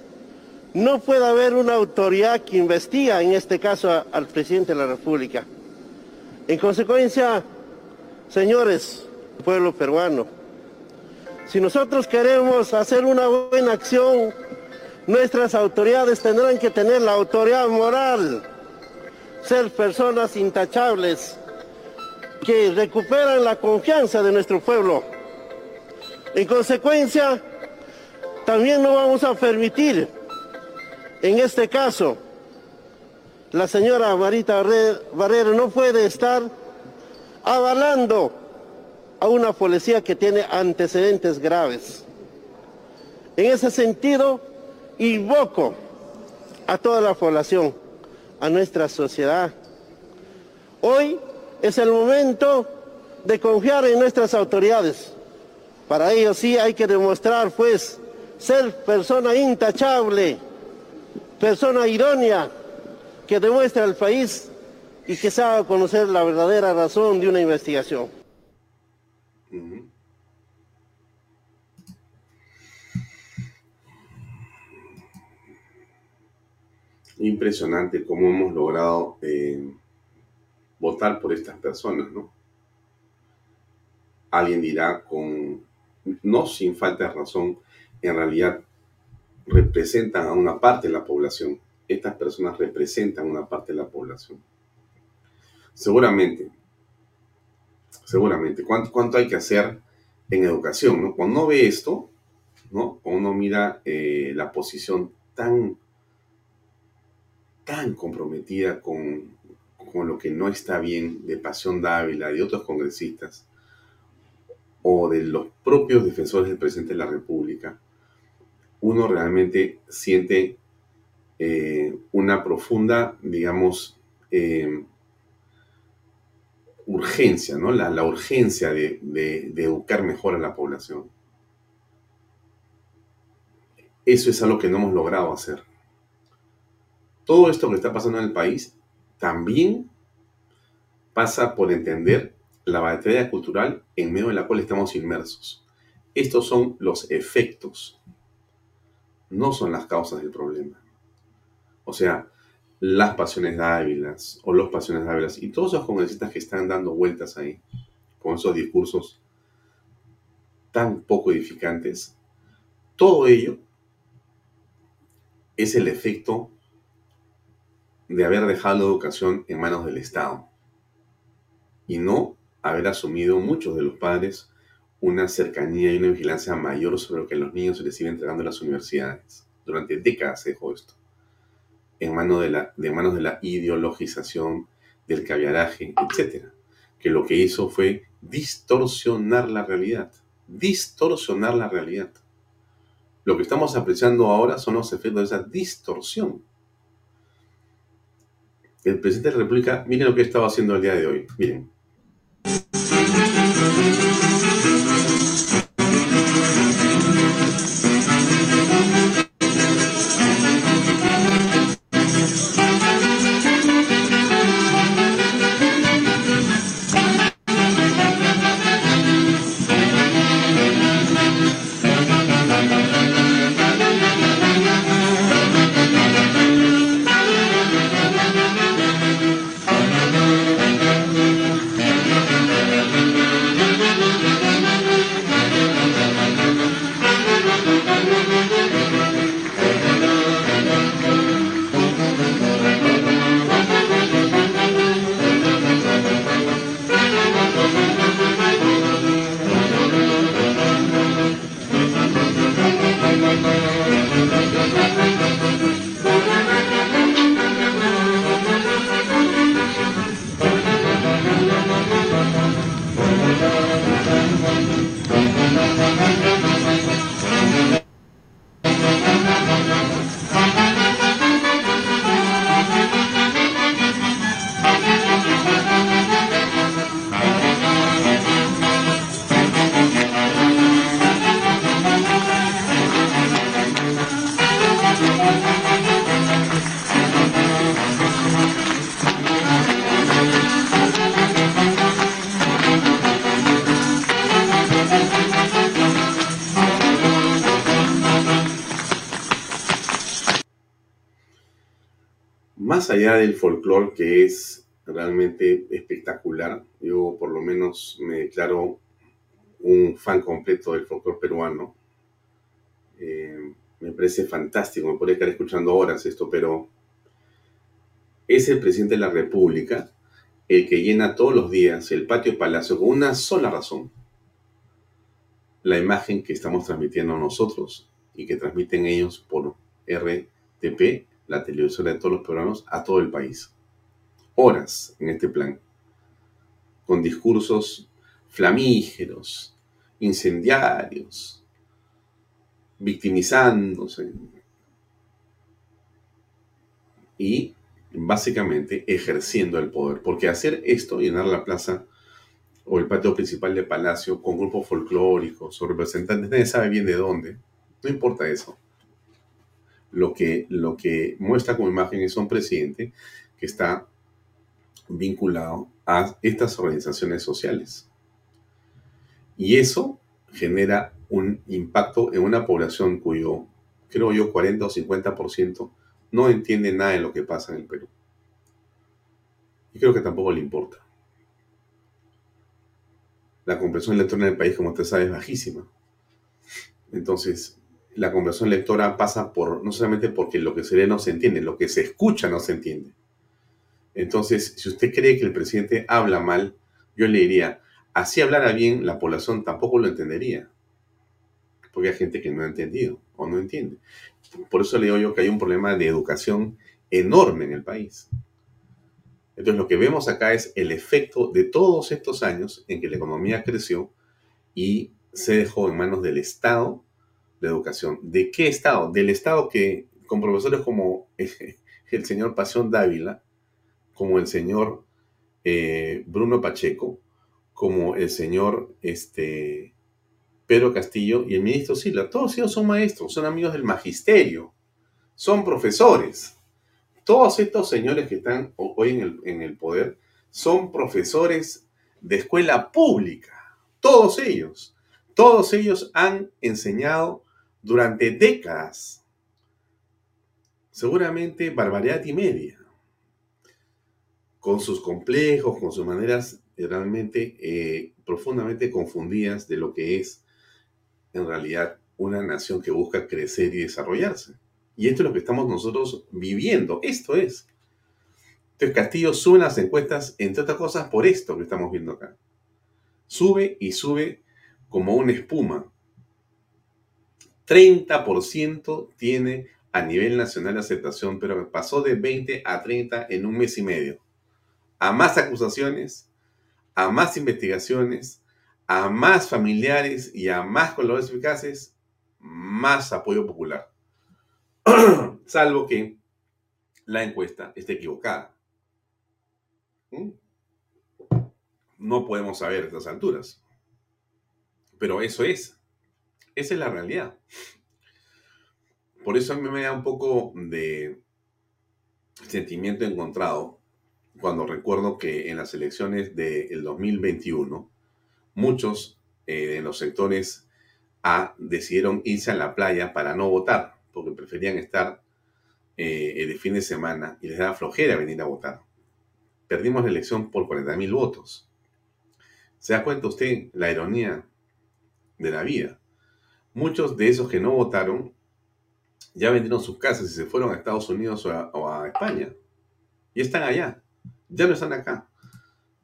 no puede haber una autoridad que investiga, en este caso, al presidente de la República. En consecuencia, señores, pueblo peruano, si nosotros queremos hacer una buena acción, nuestras autoridades tendrán que tener la autoridad moral, ser personas intachables, que recuperan la confianza de nuestro pueblo. En consecuencia, también no vamos a permitir en este caso, la señora Marita Barrero no puede estar avalando a una policía que tiene antecedentes graves. En ese sentido, invoco a toda la población, a nuestra sociedad. Hoy es el momento de confiar en nuestras autoridades. Para ello sí hay que demostrar, pues, ser persona intachable persona idónea que demuestre al país y que sabe conocer la verdadera razón de una investigación. Impresionante cómo hemos logrado eh, votar por estas personas, ¿no? Alguien dirá con, no sin falta de razón, en realidad representan a una parte de la población. Estas personas representan una parte de la población. Seguramente, seguramente, ¿cuánto, cuánto hay que hacer en educación? ¿no? Cuando uno ve esto, ¿no? Cuando uno mira eh, la posición tan, tan comprometida con, con lo que no está bien de Pasión Dávila, de otros congresistas, o de los propios defensores del presidente de la República, uno realmente siente eh, una profunda, digamos, eh, urgencia, ¿no? La, urgencia de, educar mejor a la población. Eso es algo que no hemos logrado hacer. Todo esto que está pasando en el país también pasa por entender la batalla cultural en medio de la cual estamos inmersos. Estos son los efectos no son las causas del problema. O sea, las pasiones dávilas o los pasiones dávilas y todos esos congresistas que están dando vueltas ahí con esos discursos tan poco edificantes, todo ello es el efecto de haber dejado la educación en manos del Estado y no haber asumido muchos de los padres una cercanía y una vigilancia mayor sobre lo que los niños se les iba entregando en las universidades. Durante décadas se dejó esto. En manos de la, de manos de la ideologización, del caviaraje, etc. Que lo que hizo fue distorsionar la realidad. distorsionar la realidad. Lo que estamos apreciando ahora son los efectos de esa distorsión. El presidente de la República, miren lo que estaba haciendo el día de hoy. Miren. Allá del folclore que es realmente espectacular, yo por lo menos me declaro un fan completo del folclore peruano. Eh, me parece fantástico, me podría estar escuchando horas esto, pero es el presidente de la República el que llena todos los días el patio palacio con una sola razón. La imagen que estamos transmitiendo nosotros y que transmiten ellos por RTP la televisora de todos los programas a todo el país. Horas en este plan, con discursos flamígeros, incendiarios, victimizándose y básicamente ejerciendo el poder. Porque hacer esto, llenar la plaza o el patio principal de Palacio con grupos folclóricos o representantes, nadie sabe bien de dónde, no importa eso lo que, lo que muestra como imagen es un presidente que está vinculado a estas organizaciones sociales. Y eso genera un impacto en una población cuyo, creo yo, 40 o 50% no entiende nada de lo que pasa en el Perú. Y creo que tampoco le importa. La comprensión lectora en el país, como usted sabe, es bajísima. Entonces, la conversión lectora pasa por, no solamente porque lo que se lee no se entiende, lo que se escucha no se entiende. Entonces, si usted cree que el presidente habla mal, yo le diría, así hablara bien, la población tampoco lo entendería. Porque hay gente que no ha entendido o no entiende. Por eso le digo yo que hay un problema de educación enorme en el país. Entonces, lo que vemos acá es el efecto de todos estos años en que la economía creció y se dejó en manos del Estado la educación. ¿De qué Estado? Del Estado que, con profesores como [laughs] el señor Pasión Dávila, como el señor eh, Bruno Pacheco, como el señor este, Pedro Castillo y el ministro Sila. Todos ellos son maestros, son amigos del magisterio, son profesores. Todos estos señores que están hoy en el, en el poder son profesores de escuela pública. Todos ellos. Todos ellos han enseñado durante décadas. Seguramente barbaridad y media. Con sus complejos, con sus maneras realmente eh, profundamente confundidas de lo que es en realidad una nación que busca crecer y desarrollarse. Y esto es lo que estamos nosotros viviendo. Esto es. Entonces Castillo sube las encuestas, entre otras cosas, por esto que estamos viendo acá. Sube y sube como una espuma. 30% tiene a nivel nacional aceptación, pero pasó de 20 a 30 en un mes y medio. A más acusaciones, a más investigaciones, a más familiares y a más colaboradores eficaces, más apoyo popular. [clears throat] Salvo que la encuesta esté equivocada. ¿Mm? No podemos saber a estas alturas. Pero eso es. Esa es la realidad. Por eso a mí me da un poco de sentimiento encontrado cuando recuerdo que en las elecciones del 2021 muchos eh, de los sectores A decidieron irse a la playa para no votar, porque preferían estar eh, de fin de semana y les da flojera venir a votar. Perdimos la elección por 40.000 votos. ¿Se da cuenta usted la ironía de la vida? Muchos de esos que no votaron ya vendieron sus casas y se fueron a Estados Unidos o a, España. Y están allá. Ya no están acá.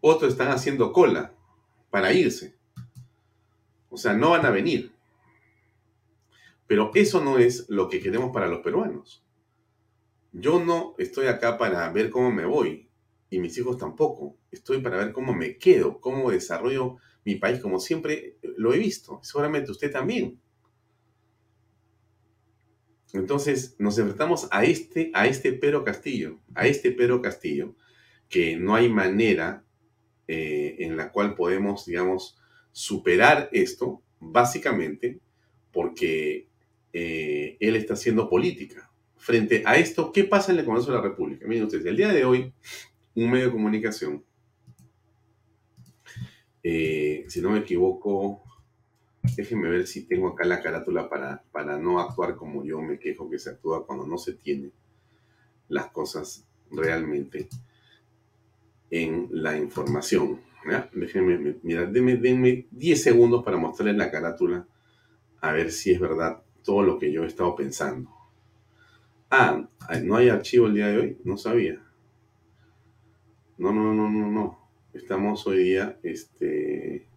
Otros están haciendo cola para irse. O sea, no van a venir. Pero eso no es lo que queremos para los peruanos. Yo no estoy acá para ver cómo me voy y mis hijos tampoco. Estoy para ver cómo me quedo, cómo desarrollo mi país como siempre lo he visto. Seguramente usted también. Entonces nos enfrentamos a este, a este Pedro Castillo, a este Pedro Castillo, que no hay manera eh, en la cual podemos, digamos, superar esto, básicamente porque eh, él está haciendo política. Frente a esto, ¿qué pasa en el Congreso de la República? Miren ustedes, el día de hoy, un medio de comunicación, eh, si no me equivoco, Déjenme ver si tengo acá la carátula para, para no actuar como yo me quejo que se actúa cuando no se tiene las cosas realmente en la información. Déjenme, mira, denme, denme 10 segundos para mostrarles la carátula a ver si es verdad todo lo que yo he estado pensando. Ah, ¿no hay archivo el día de hoy? No sabía. No, no, no, no, no. Estamos hoy día, este...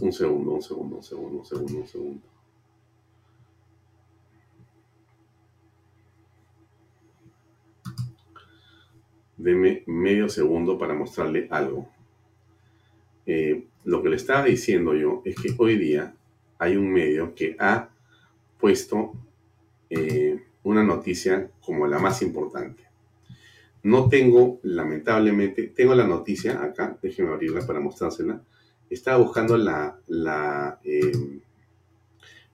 Un segundo, un segundo, un segundo, un segundo, un segundo. Deme medio segundo para mostrarle algo. Eh, lo que le estaba diciendo yo es que hoy día hay un medio que ha puesto eh, una noticia como la más importante. No tengo, lamentablemente, tengo la noticia acá, déjeme abrirla para mostrársela estaba buscando la, em,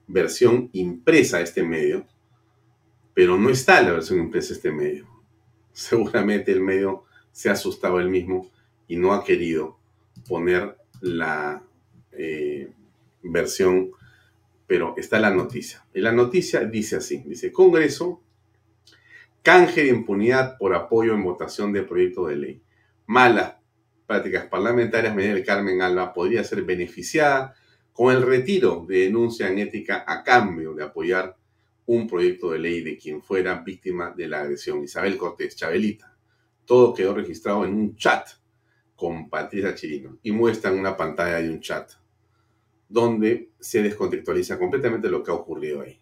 versión impresa de este medio, pero no está la versión impresa de este medio. [laughs] Seguramente el medio se ha asustado él mismo y no ha querido poner la eh, versión, pero está la noticia. Y la noticia dice así, dice, Congreso, canje de impunidad por apoyo en votación de proyecto de ley. Mala prácticas parlamentarias, María Carmen Alba podría ser beneficiada con el retiro de denuncia en ética a cambio de apoyar un proyecto de ley de quien fuera víctima de la agresión. Isabel Cortés, Chabelita. Todo quedó registrado en un chat con Patricia Chirino y muestran una pantalla de un chat donde se descontextualiza completamente lo que ha ocurrido ahí.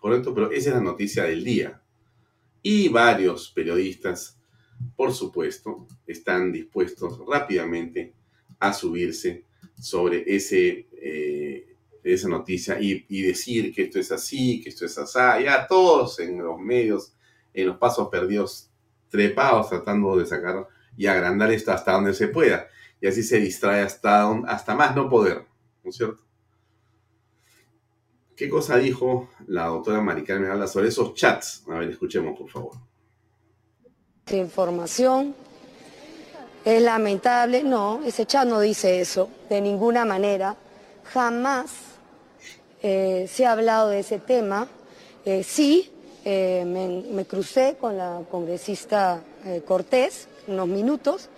¿Correcto? Pero esa es la noticia del día. Y varios periodistas por supuesto, están dispuestos rápidamente a subirse sobre ese, eh, esa noticia y, decir que esto es así, que esto es así, ya todos en los medios, en los pasos perdidos, trepados tratando de sacar y agrandar esto hasta donde se pueda. Y así se distrae hasta, hasta más no poder, ¿no es cierto? ¿Qué cosa dijo la doctora Maricarmen habla sobre esos chats? A ver, escuchemos, por favor información. Es lamentable, no, ese chat no dice eso, de ninguna manera. Jamás eh, se ha hablado de ese tema. Eh, sí, eh, me, crucé con la congresista Cortés unos minutos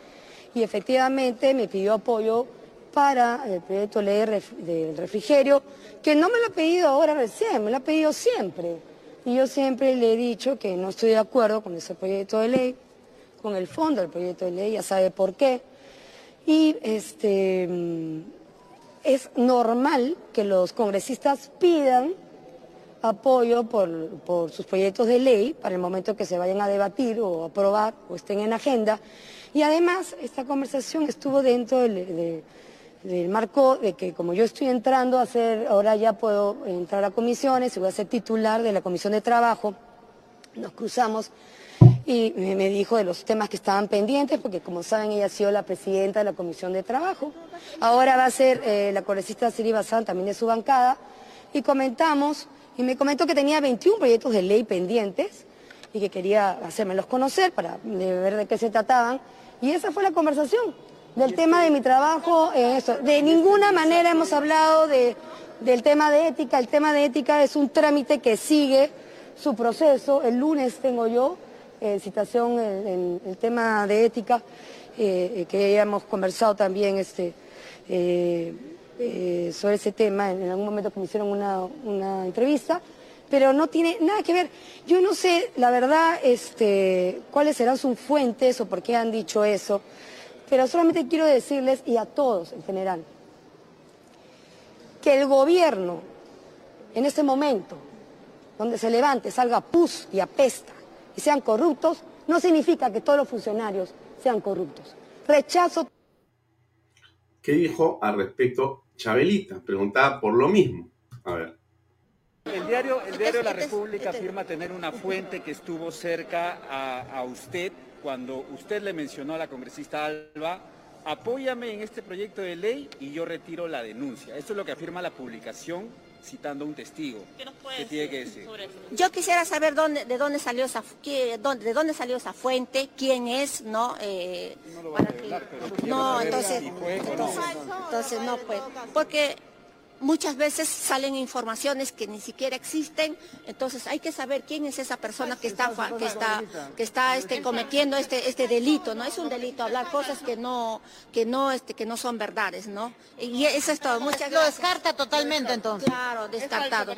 y efectivamente me pidió apoyo para el proyecto de ley del refrigerio, que no me lo ha pedido ahora recién, me lo ha pedido siempre. Y yo siempre le he dicho que no estoy de acuerdo con ese proyecto de ley, con el fondo del proyecto de ley, ya sabe por qué. Y este, mm, es normal que los congresistas pidan apoyo por, sus proyectos de ley para el momento que se vayan a debatir o aprobar o estén en agenda. Y además, esta conversación estuvo dentro de marcó de que como yo estoy entrando a hacer, ahora ya puedo entrar a comisiones y voy a ser titular de la Comisión de Trabajo, nos cruzamos y me dijo de los temas que estaban pendientes, porque como saben ella ha sido la presidenta de la Comisión de Trabajo. Ahora va a ser eh, la congresista Siri Bazán también de su bancada y comentamos, y me comentó que tenía 21 proyectos de ley pendientes y que quería hacérmelos conocer para ver de qué se trataban. Y esa fue la conversación del tema de mi trabajo eso. De ninguna manera hemos hablado de, del tema de ética. El tema de ética es un trámite que sigue su proceso. El lunes tengo yo eh, citación en, el tema de ética, eh, que ya hemos conversado también este, eh, sobre ese tema en, algún momento que me hicieron una, una entrevista pero no tiene nada que ver. Yo no sé, la verdad, este, cuáles serán sus fuentes o por qué han dicho eso, pero solamente quiero decirles, y a todos en general, que el gobierno, en este momento, donde se levante, salga pus y apesta, y sean corruptos, no significa que todos los funcionarios sean corruptos. Rechazo. ¿Qué dijo al respecto Chabelita? Preguntaba por lo mismo. A ver. El diario, el diario La República afirma tener una fuente que estuvo cerca a, usted cuando usted le mencionó a la congresista Alba, apóyame en este proyecto de ley y yo retiro la denuncia. Esto es lo que afirma la publicación citando un testigo. ¿Qué, tiene que decir? Yo quisiera saber dónde, de dónde salió esa, de dónde salió esa fuente, quién es, ¿no? Eh, no, entonces, entonces, entonces no pues, porque muchas veces salen informaciones que ni siquiera existen, entonces hay que saber quién es esa persona que está que está que está este, cometiendo este este delito, no es un delito hablar cosas que no que no este que no son verdades, ¿no? Y eso es todo. Muchas Lo descarta totalmente entonces. Claro, descartado.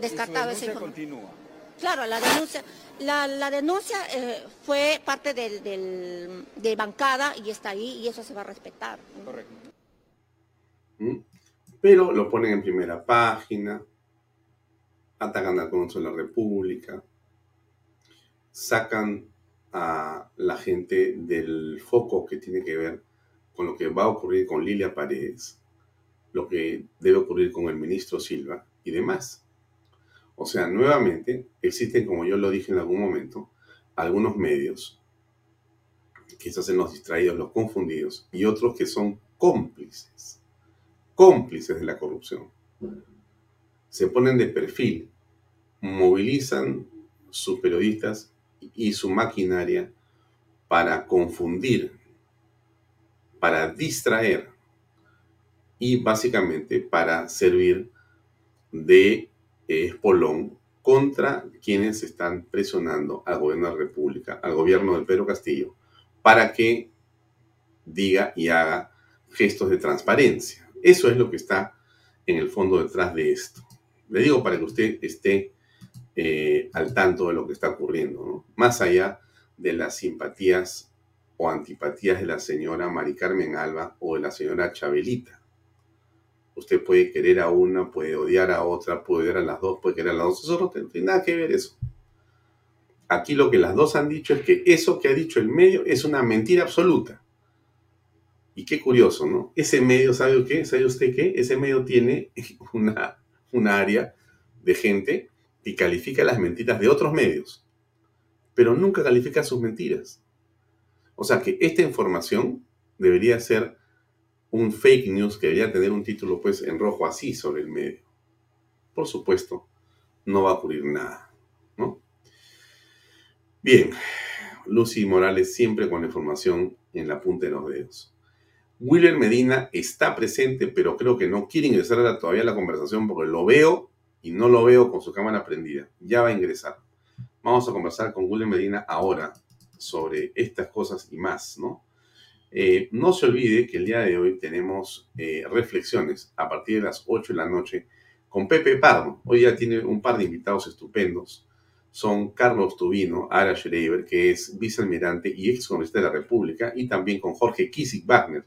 descartado esa información. Claro, la denuncia, la, denuncia eh, fue parte del, del, de bancada y está ahí y eso se va a respetar. Correcto. ¿Mm? Pero lo ponen en primera página, atacan al Congreso de la República, sacan a la gente del foco que tiene que ver con lo que va a ocurrir con Lilia Paredes, lo que debe ocurrir con el ministro Silva y demás. O sea, nuevamente existen, como yo lo dije en algún momento, algunos medios que se hacen los distraídos, los confundidos, y otros que son cómplices cómplices de la corrupción. Se ponen de perfil, movilizan sus periodistas y su maquinaria para confundir, para distraer y básicamente para servir de espolón contra quienes están presionando al gobierno de la República, al gobierno del Pedro Castillo, para que diga y haga gestos de transparencia. Eso es lo que está en el fondo detrás de esto. Le digo para que usted esté eh, al tanto de lo que está ocurriendo, más allá de las simpatías o antipatías de la señora Mari Carmen Alba o de la señora Chabelita. Usted puede querer a una, puede odiar a otra, puede odiar a las dos, puede querer a las dos. Eso no tiene nada que ver eso. Aquí lo que las dos han dicho es que eso que ha dicho el medio es una mentira absoluta. Y qué curioso, ¿no? Ese medio, ¿sabe qué? ¿Sabe usted qué? Ese medio tiene [laughs] una, una área de gente que califica las mentiras de otros medios, pero nunca califica sus mentiras. O sea que esta información debería ser un fake news que debería tener un título pues en rojo así sobre el medio. Por supuesto, no va a ocurrir nada, ¿no? Bien, Lucy Morales siempre con la información en la punta de los dedos. Willer Medina está presente, pero creo que no quiere ingresar todavía a la conversación porque lo veo y no lo veo con su cámara prendida. Ya va a ingresar. Vamos a conversar con Willer Medina ahora sobre estas cosas y más, ¿no? Eh, no se olvide que el día de hoy tenemos eh, reflexiones a partir de las 8 de la noche con Pepe Pardo. Hoy ya tiene un par de invitados estupendos. Son Carlos Tubino, Ara Schreiber, que es vicealmirante y ex congresista de la República, y también con Jorge Kisik Wagner,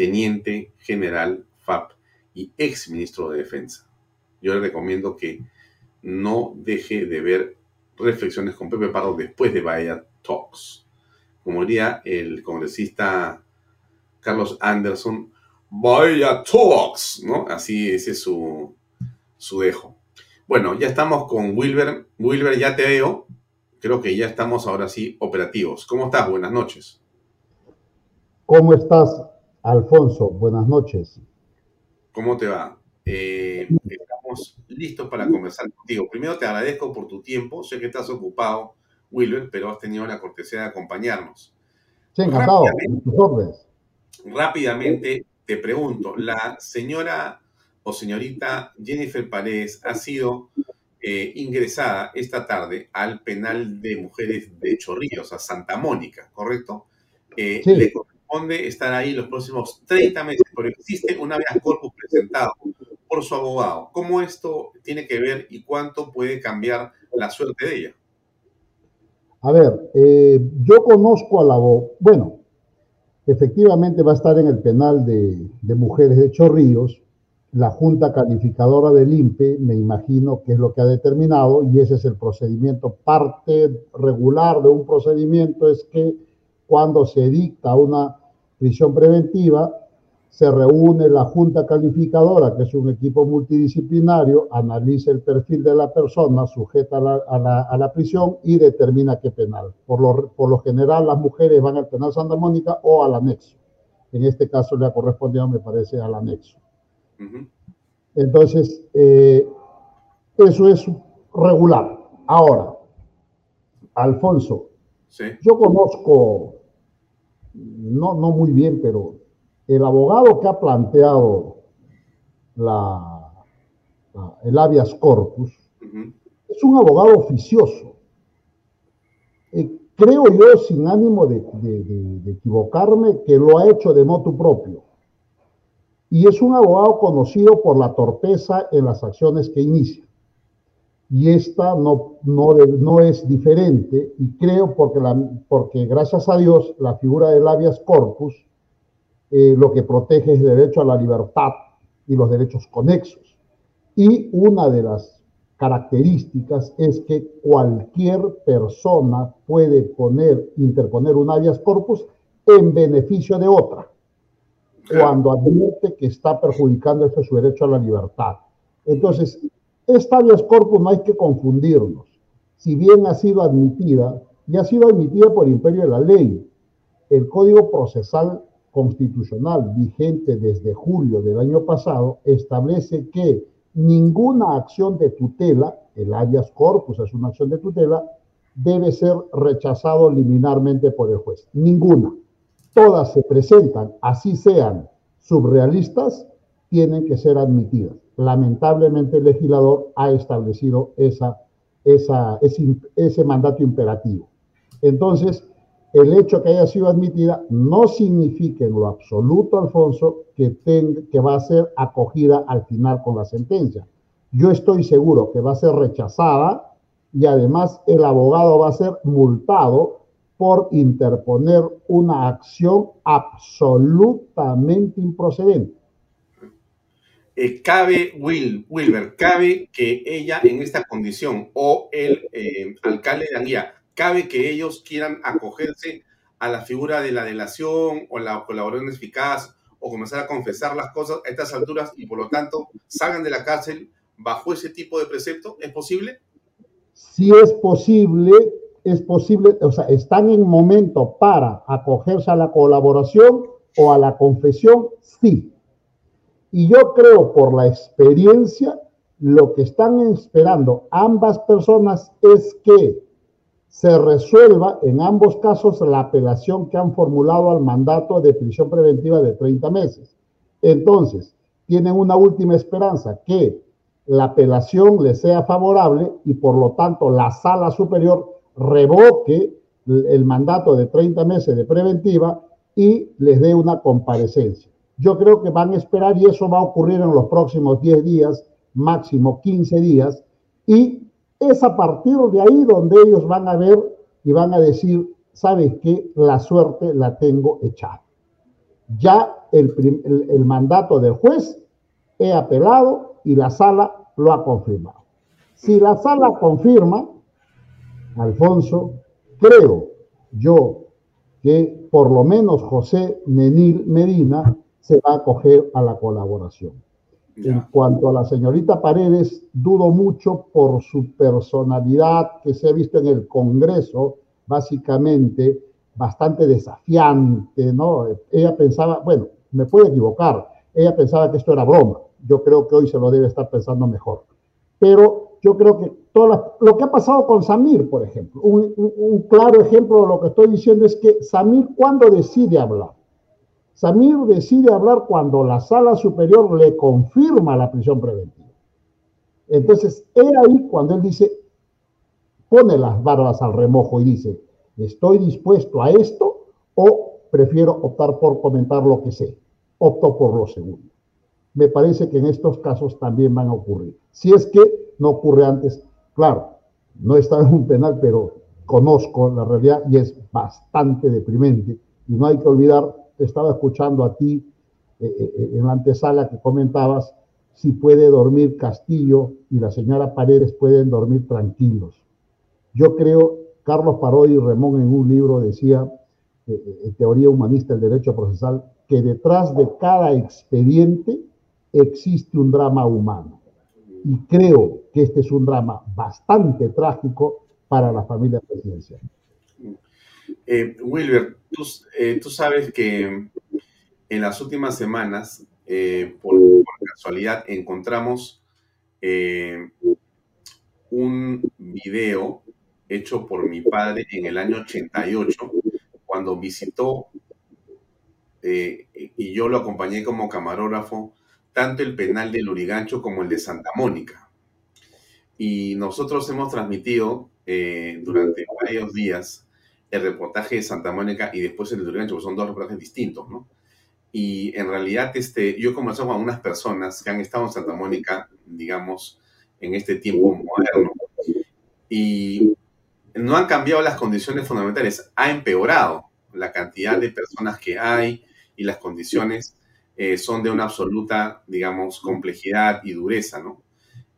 teniente general FAP y ex ministro de Defensa. Yo le recomiendo que no deje de ver reflexiones con Pepe Pardo después de Vaya Talks. Como diría el congresista Carlos Anderson, Vaya Talks, ¿no? Así ese es su, su dejo. Bueno, ya estamos con Wilber. Wilber, ya te veo. Creo que ya estamos ahora sí operativos. ¿Cómo estás? Buenas noches. ¿Cómo estás, Alfonso? Buenas noches. ¿Cómo te va? Eh, estamos listos para conversar contigo. Primero te agradezco por tu tiempo. Sé que estás ocupado, Wilber, pero has tenido la cortesía de acompañarnos. Sí, encantado. Rápidamente, rápidamente te pregunto, la señora o señorita Jennifer Paredes ha sido eh, ingresada esta tarde al penal de mujeres de Chorrillos, a Santa Mónica, ¿correcto? Eh, le corresponde estar ahí los próximos 30 meses, pero existe un habeas corpus presentado por su abogado. ¿Cómo esto tiene que ver y cuánto puede cambiar la suerte de ella? A ver, eh, yo conozco a la abogado, bueno, efectivamente va a estar en el penal de, de mujeres de Chorrillos, la Junta Calificadora del INPE, me imagino que es lo que ha determinado, y ese es el procedimiento. Parte regular de un procedimiento es que cuando se dicta una prisión preventiva, se reúne la Junta Calificadora, que es un equipo multidisciplinario, analiza el perfil de la persona sujeta a la, prisión y determina qué penal. Por lo, por lo general, las mujeres van al penal Santa Mónica o al anexo. En este caso le ha correspondido, me parece, al anexo. Entonces, eh, eso es regular. Ahora, Alfonso, yo conozco, no, no muy bien, pero el abogado que ha planteado la, el habeas corpus es un abogado oficioso. Eh, creo yo, sin ánimo de, de, equivocarme, que lo ha hecho de motu propio y es un abogado conocido por la torpeza en las acciones que inicia. Y esta no, no, no es diferente, y creo porque, porque gracias a Dios la figura del habeas corpus eh, lo que protege es el derecho a la libertad y los derechos conexos. Y una de las características es que cualquier persona puede poner, interponer un habeas corpus en beneficio de otra cuando advierte que está perjudicando este su derecho a la libertad. Entonces, esta habeas corpus no hay que confundirnos. Si bien ha sido admitida, y ha sido admitida por imperio de la ley, el Código Procesal Constitucional vigente desde julio del año pasado establece que ninguna acción de tutela, el habeas corpus es una acción de tutela, debe ser rechazado liminarmente por el juez. Ninguna todas se presentan, así sean subrealistas, tienen que ser admitidas. Lamentablemente el legislador ha establecido ese, mandato imperativo. Entonces, el hecho que haya sido admitida no significa en lo absoluto, Alfonso, que va a ser acogida al final con la sentencia. Yo estoy seguro que va a ser rechazada y además el abogado va a ser multado por interponer una acción absolutamente improcedente. Eh, cabe, Will, Wilber, cabe que ella en esta condición o el eh, alcalde de Anguía, cabe que ellos quieran acogerse a la figura de la delación o la colaboración eficaz o comenzar a confesar las cosas a estas alturas y por lo tanto salgan de la cárcel bajo ese tipo de precepto? ¿Es posible? Sí es posible, es posible, o sea, están en momento para acogerse a la colaboración o a la confesión, sí. Y yo creo por la experiencia, lo que están esperando ambas personas es que se resuelva en ambos casos la apelación que han formulado al mandato de prisión preventiva de 30 meses. Entonces, tienen una última esperanza, que la apelación les sea favorable y por lo tanto la sala superior revoque el mandato de 30 meses de preventiva y les dé una comparecencia. Yo creo que van a esperar y eso va a ocurrir en los próximos 10 días, máximo 15 días, y es a partir de ahí donde ellos van a ver y van a decir, ¿sabes qué? La suerte la tengo echada. Ya el, mandato del juez he apelado y la sala lo ha confirmado. Si la sala confirma, Alfonso, creo yo que por lo menos José Menil Medina se va a acoger a la colaboración. En cuanto a la señorita Paredes, dudo mucho por su personalidad que se ha visto en el Congreso, básicamente bastante desafiante, ¿no? Ella pensaba, bueno, me puedo equivocar, ella pensaba que esto era broma. Yo creo que hoy se lo debe estar pensando mejor. Pero yo creo que todo lo que ha pasado con Samir, por ejemplo, un, un, claro ejemplo de lo que estoy diciendo es que Samir cuando decide hablar, Samir decide hablar cuando la sala superior le confirma la prisión preventiva. Entonces, es ahí cuando él dice, pone las barbas al remojo y dice, estoy dispuesto a esto o prefiero optar por comentar lo que sé. Opto por lo segundo. Me parece que en estos casos también van a ocurrir. Si es que no ocurre antes, claro, no está en un penal, pero conozco la realidad y es bastante deprimente. Y no hay que olvidar, estaba escuchando a ti eh, eh, eh, en la antesala que comentabas, si puede dormir Castillo y la señora Paredes pueden dormir tranquilos. Yo creo, Carlos Parodi y Ramón en un libro decía, Teoría Humanista del Derecho Procesal, que detrás de cada expediente existe un drama humano. Y creo que este es un drama bastante trágico para la familia presidencial. Eh, Wilber, eh, tú, sabes que en las últimas semanas, eh, por, casualidad, encontramos un video hecho por mi padre en el año 88, cuando visitó, y yo lo acompañé como camarógrafo, tanto el penal de Lurigancho como el de Santa Mónica. Y nosotros hemos transmitido eh, durante varios días el reportaje de Santa Mónica y después el de Lurigancho, que son dos reportajes distintos, ¿no? Y en realidad este, yo he conversado con algunas personas que han estado en Santa Mónica, digamos, en este tiempo moderno. Y no han cambiado las condiciones fundamentales, ha empeorado la cantidad de personas que hay y las condiciones eh, son de una absoluta, digamos, complejidad y dureza, ¿no?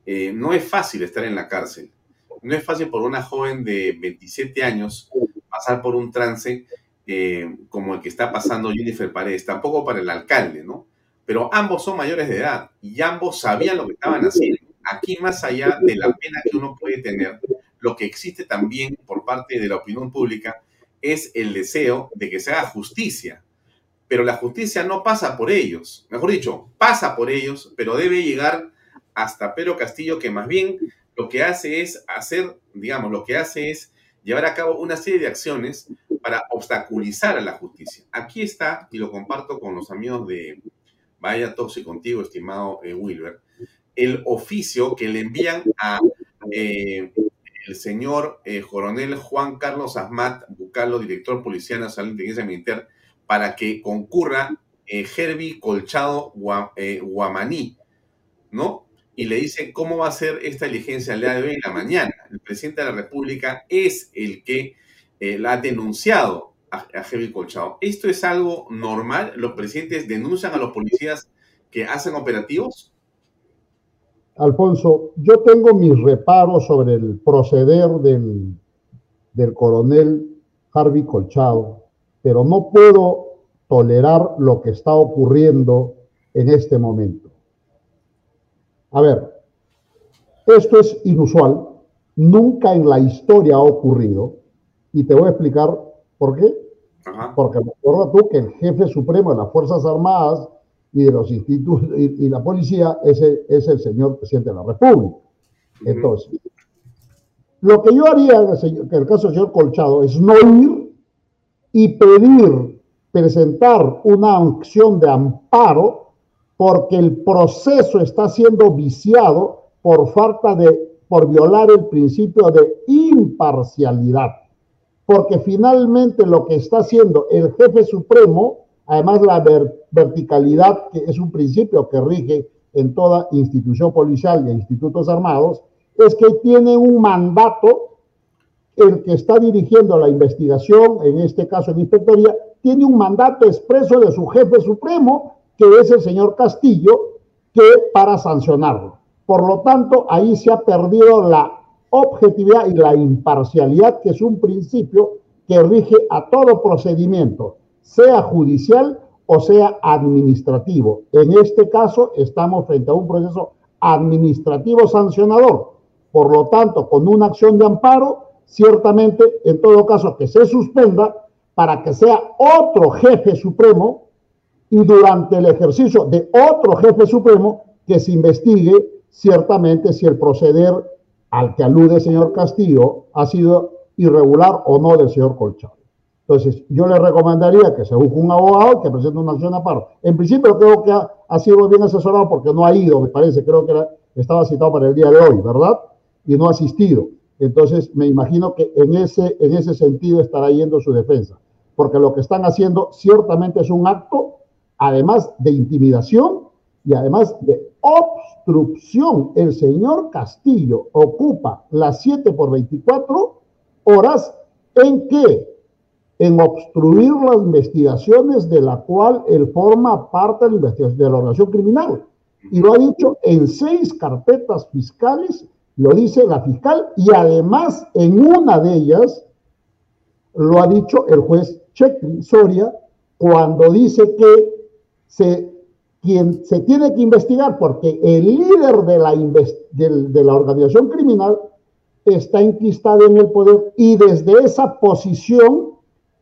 Eh, no es fácil estar en la cárcel. No es fácil por una joven de 27 años pasar por un trance eh, como el que está pasando Jennifer Paredes, tampoco para el alcalde, ¿no? Pero ambos son mayores de edad y ambos sabían lo que estaban haciendo. Aquí, más allá de la pena que uno puede tener, lo que existe también por parte de la opinión pública es el deseo de que se haga justicia pero la justicia no pasa por ellos. Mejor dicho, pasa por ellos, pero debe llegar hasta Pedro Castillo, que más bien lo que hace es hacer, digamos, lo que hace es llevar a cabo una serie de acciones para obstaculizar a la justicia. Aquí está, y lo comparto con los amigos de Vaya Tox y contigo, estimado eh, Wilber, el oficio que le envían a eh, el señor eh, coronel Juan Carlos Asmat Bucalo, director policial nacional de inteligencia militar, para que concurra eh, Herbie Colchado Guamaní, ¿no? Y le dice cómo va a ser esta diligencia el día de hoy en la mañana. El presidente de la República es el que eh, la ha denunciado a, a Colchado. ¿Esto es algo normal? ¿Los presidentes denuncian a los policías que hacen operativos? Alfonso, yo tengo mis reparos sobre el proceder del, del coronel Harvey Colchado pero no puedo tolerar lo que está ocurriendo en este momento. A ver, esto es inusual, nunca en la historia ha ocurrido, y te voy a explicar por qué. Porque recuerda tú que el jefe supremo de las Fuerzas Armadas y de los institutos y, la policía es el, es el, señor presidente de la República. Entonces, lo que yo haría en el, en el caso del señor Colchado es no ir y pedir, presentar una acción de amparo porque el proceso está siendo viciado por falta de, por violar el principio de imparcialidad. Porque finalmente lo que está haciendo el jefe supremo, además la verticalidad, que es un principio que rige en toda institución policial y institutos armados, es que tiene un mandato el que está dirigiendo la investigación, en este caso en inspectoría, tiene un mandato expreso de su jefe supremo, que es el señor Castillo, que para sancionarlo. Por lo tanto, ahí se ha perdido la objetividad y la imparcialidad, que es un principio que rige a todo procedimiento, sea judicial o sea administrativo. En este caso estamos frente a un proceso administrativo sancionador. Por lo tanto, con una acción de amparo, ciertamente, en todo caso, que se suspenda para que sea otro jefe supremo y durante el ejercicio de otro jefe supremo que se investigue ciertamente si el proceder al que alude el señor Castillo ha sido irregular o no del señor Colchado. Entonces, yo le recomendaría que se busque un abogado que presente una acción a paro. En principio, creo que ha, sido bien asesorado porque no ha ido, me parece, creo que estaba citado para el día de hoy, ¿verdad? Y no ha asistido. Entonces, me imagino que en ese, en ese sentido estará yendo su defensa, porque lo que están haciendo ciertamente es un acto, además de intimidación y además de obstrucción. El señor Castillo ocupa las 7 por 24 horas en que en obstruir las investigaciones de la cual él forma parte de la investigación de la organización criminal. Y lo ha dicho en seis carpetas fiscales, lo dice la fiscal, y además en una de ellas lo ha dicho el juez Chequi Soria cuando dice que se, quien se tiene que investigar porque el líder de la, organización criminal está enquistado en el poder y desde esa posición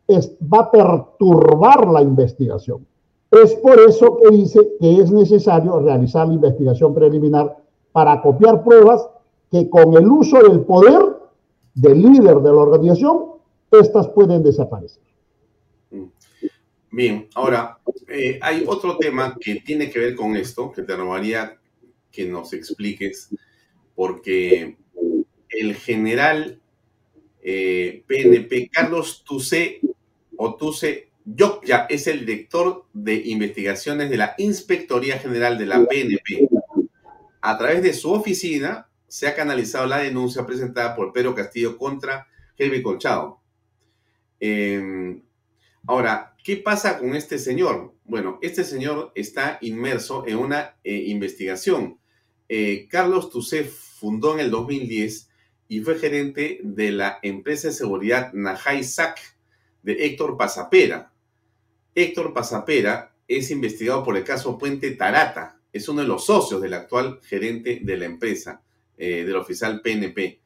va a perturbar la investigación. Es por eso que dice que es necesario realizar la investigación preliminar para copiar pruebas que con el uso del poder del líder de la organización, estas pueden desaparecer. Bien, ahora, eh, hay otro tema que tiene que ver con esto, que te robaría que nos expliques, porque el general PNP, eh, Carlos Tucé, Otuse Yokya es el director de investigaciones de la Inspectoría General de la PNP. A través de su oficina se ha canalizado la denuncia presentada por Pedro Castillo contra Helvi Colchado. Em, ahora, ¿qué pasa con este señor? Bueno, este señor está inmerso en una eh, investigación. Eh, Carlos Tucé fundó en el 2010 y fue gerente de la empresa de seguridad Najai Sac de Héctor Pasapera. Héctor Pasapera es investigado por el caso Puente Tarata. Es uno de los socios del actual gerente de la empresa, eh, del oficial PNP.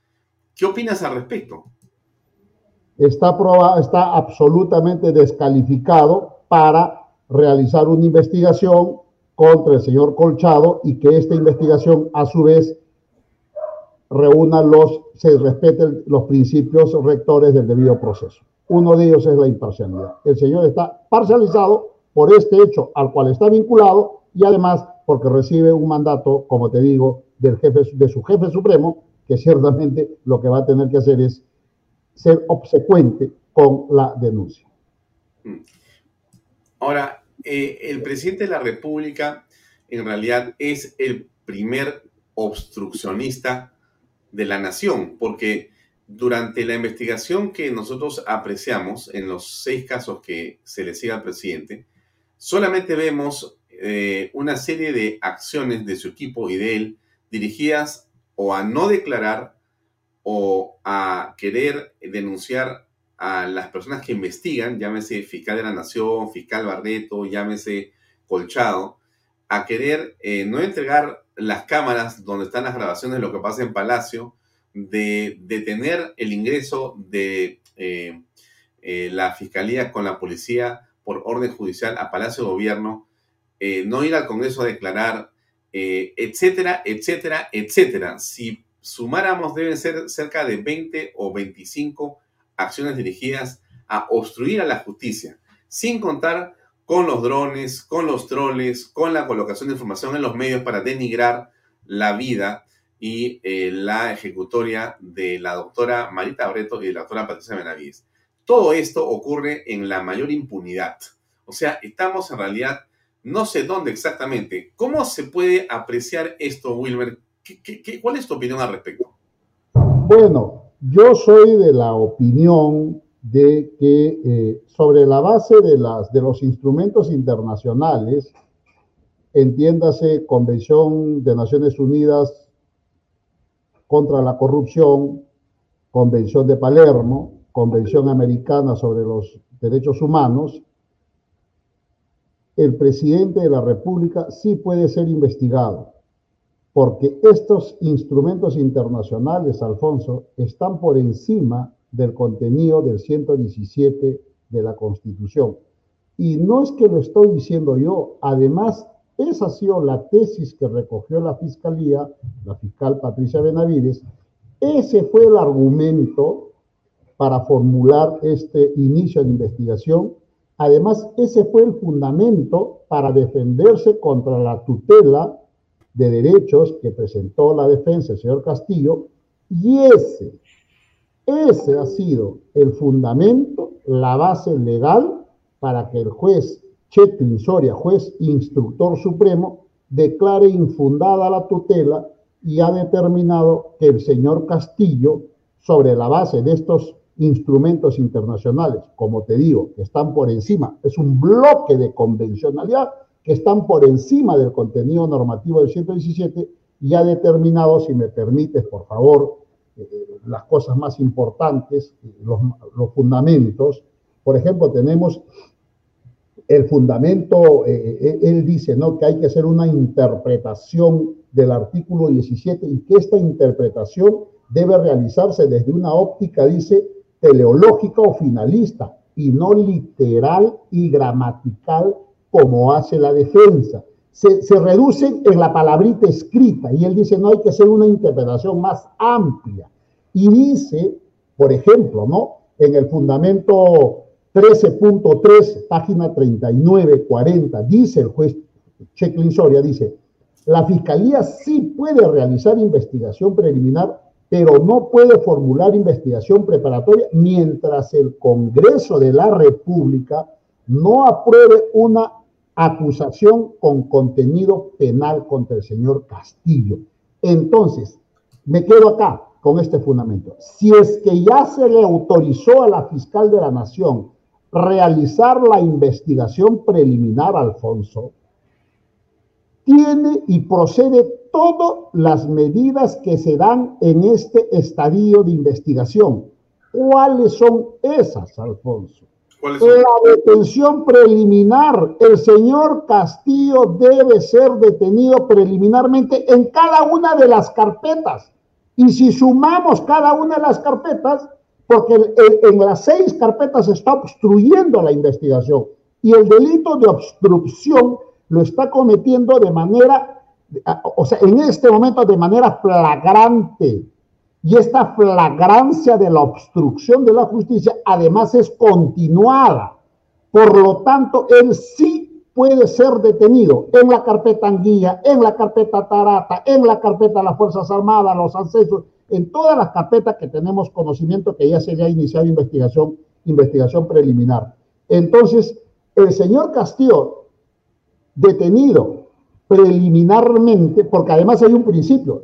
¿Qué opinas al respecto? Está, está absolutamente descalificado para realizar una investigación contra el señor Colchado y que esta investigación a su vez reúna los, se respeten los principios rectores del debido proceso. Uno de ellos es la imparcialidad. El señor está parcializado por este hecho al cual está vinculado y además porque recibe un mandato, como te digo, del jefe, de su jefe supremo, que ciertamente lo que va a tener que hacer es ser obsecuente con la denuncia. Ahora, eh, el presidente de la República en realidad es el primer obstruccionista de la nación, porque durante la investigación que nosotros apreciamos en los seis casos que se le sigue al presidente, solamente vemos eh, una serie de acciones de su equipo y de él dirigidas o a no declarar o a querer denunciar a las personas que investigan, llámese fiscal de la nación, fiscal Barreto, llámese Colchado, a querer eh, no entregar las cámaras donde están las grabaciones de lo que pasa en Palacio, de detener el ingreso de eh, eh, la fiscalía con la policía por orden judicial a Palacio de Gobierno, no ir al Congreso a declarar, etcétera, etcétera, etcétera. Sumáramos, deben ser cerca de 20 o 25 acciones dirigidas a obstruir a la justicia, sin contar con los drones, con los troles, con la colocación de información en los medios para denigrar la vida y eh, la ejecutoria de la doctora Marita Breto y de la doctora Patricia Benavides. Todo esto ocurre en la mayor impunidad. O sea, estamos en realidad, no sé dónde exactamente. ¿Cómo se puede apreciar esto, Wilmer? ¿Qué, cuál es tu opinión al respecto? Bueno, yo soy de la opinión de que eh, sobre la base de, las, de los instrumentos internacionales, entiéndase Convención de Naciones Unidas contra la corrupción, Convención de Palermo, Convención Americana sobre los Derechos Humanos, el presidente de la República sí puede ser investigado, porque estos instrumentos internacionales, Alfonso, están por encima del contenido del 117 de la Constitución. Y no es que lo estoy diciendo yo, además, esa ha sido la tesis que recogió la Fiscalía, la fiscal Patricia Benavides, ese fue el argumento para formular este inicio de investigación. Además, ese fue el fundamento para defenderse contra la tutela de derechos que presentó la defensa el señor Castillo. Y ese, ese ha sido el fundamento, la base legal para que el juez Chetlin Soria, juez instructor supremo, declare infundada la tutela y ha determinado que el señor Castillo, sobre la base de estos instrumentos internacionales, como te digo, que están por encima, es un bloque de convencionalidad que están por encima del contenido normativo del 117 y ha determinado, si me permites, por favor, eh, las cosas más importantes, los, los, fundamentos. Por ejemplo, tenemos el fundamento, eh, eh, él dice, ¿no? Que hay que hacer una interpretación del artículo 17 y que esta interpretación debe realizarse desde una óptica, dice, teleológica o finalista y no literal y gramatical como hace la defensa. Se, se reducen en la palabrita escrita y él dice, no hay que hacer una interpretación más amplia. Y dice, por ejemplo, ¿no? En el fundamento 13.3, página 39, 40, dice el juez Checklin Soria, dice, la fiscalía sí puede realizar investigación preliminar, pero no puede formular investigación preparatoria mientras el Congreso de la República no apruebe una acusación con contenido penal contra el señor Castillo. Entonces, me quedo acá con este fundamento. Si es que ya se le autorizó a la fiscal de la Nación realizar la investigación preliminar, Alfonso, tiene y procede todas las medidas que se dan en este estadio de investigación. ¿Cuáles son esas, Alfonso? La detención preliminar. El señor Castillo debe ser detenido preliminarmente en cada una de las carpetas. Y si sumamos cada una de las carpetas, porque en las seis carpetas está obstruyendo la investigación y el delito de obstrucción lo está cometiendo de manera, o sea, en este momento de manera flagrante. Y esta flagrancia de la obstrucción de la justicia además es continuada. Por lo tanto, él sí puede ser detenido en la carpeta Anguilla, en la carpeta Tarata, en la carpeta de las Fuerzas Armadas, los ancestros, en todas las carpetas que tenemos conocimiento que ya se haya iniciado investigación, investigación preliminar. Entonces, el señor Castillo, detenido preliminarmente, porque además hay un principio,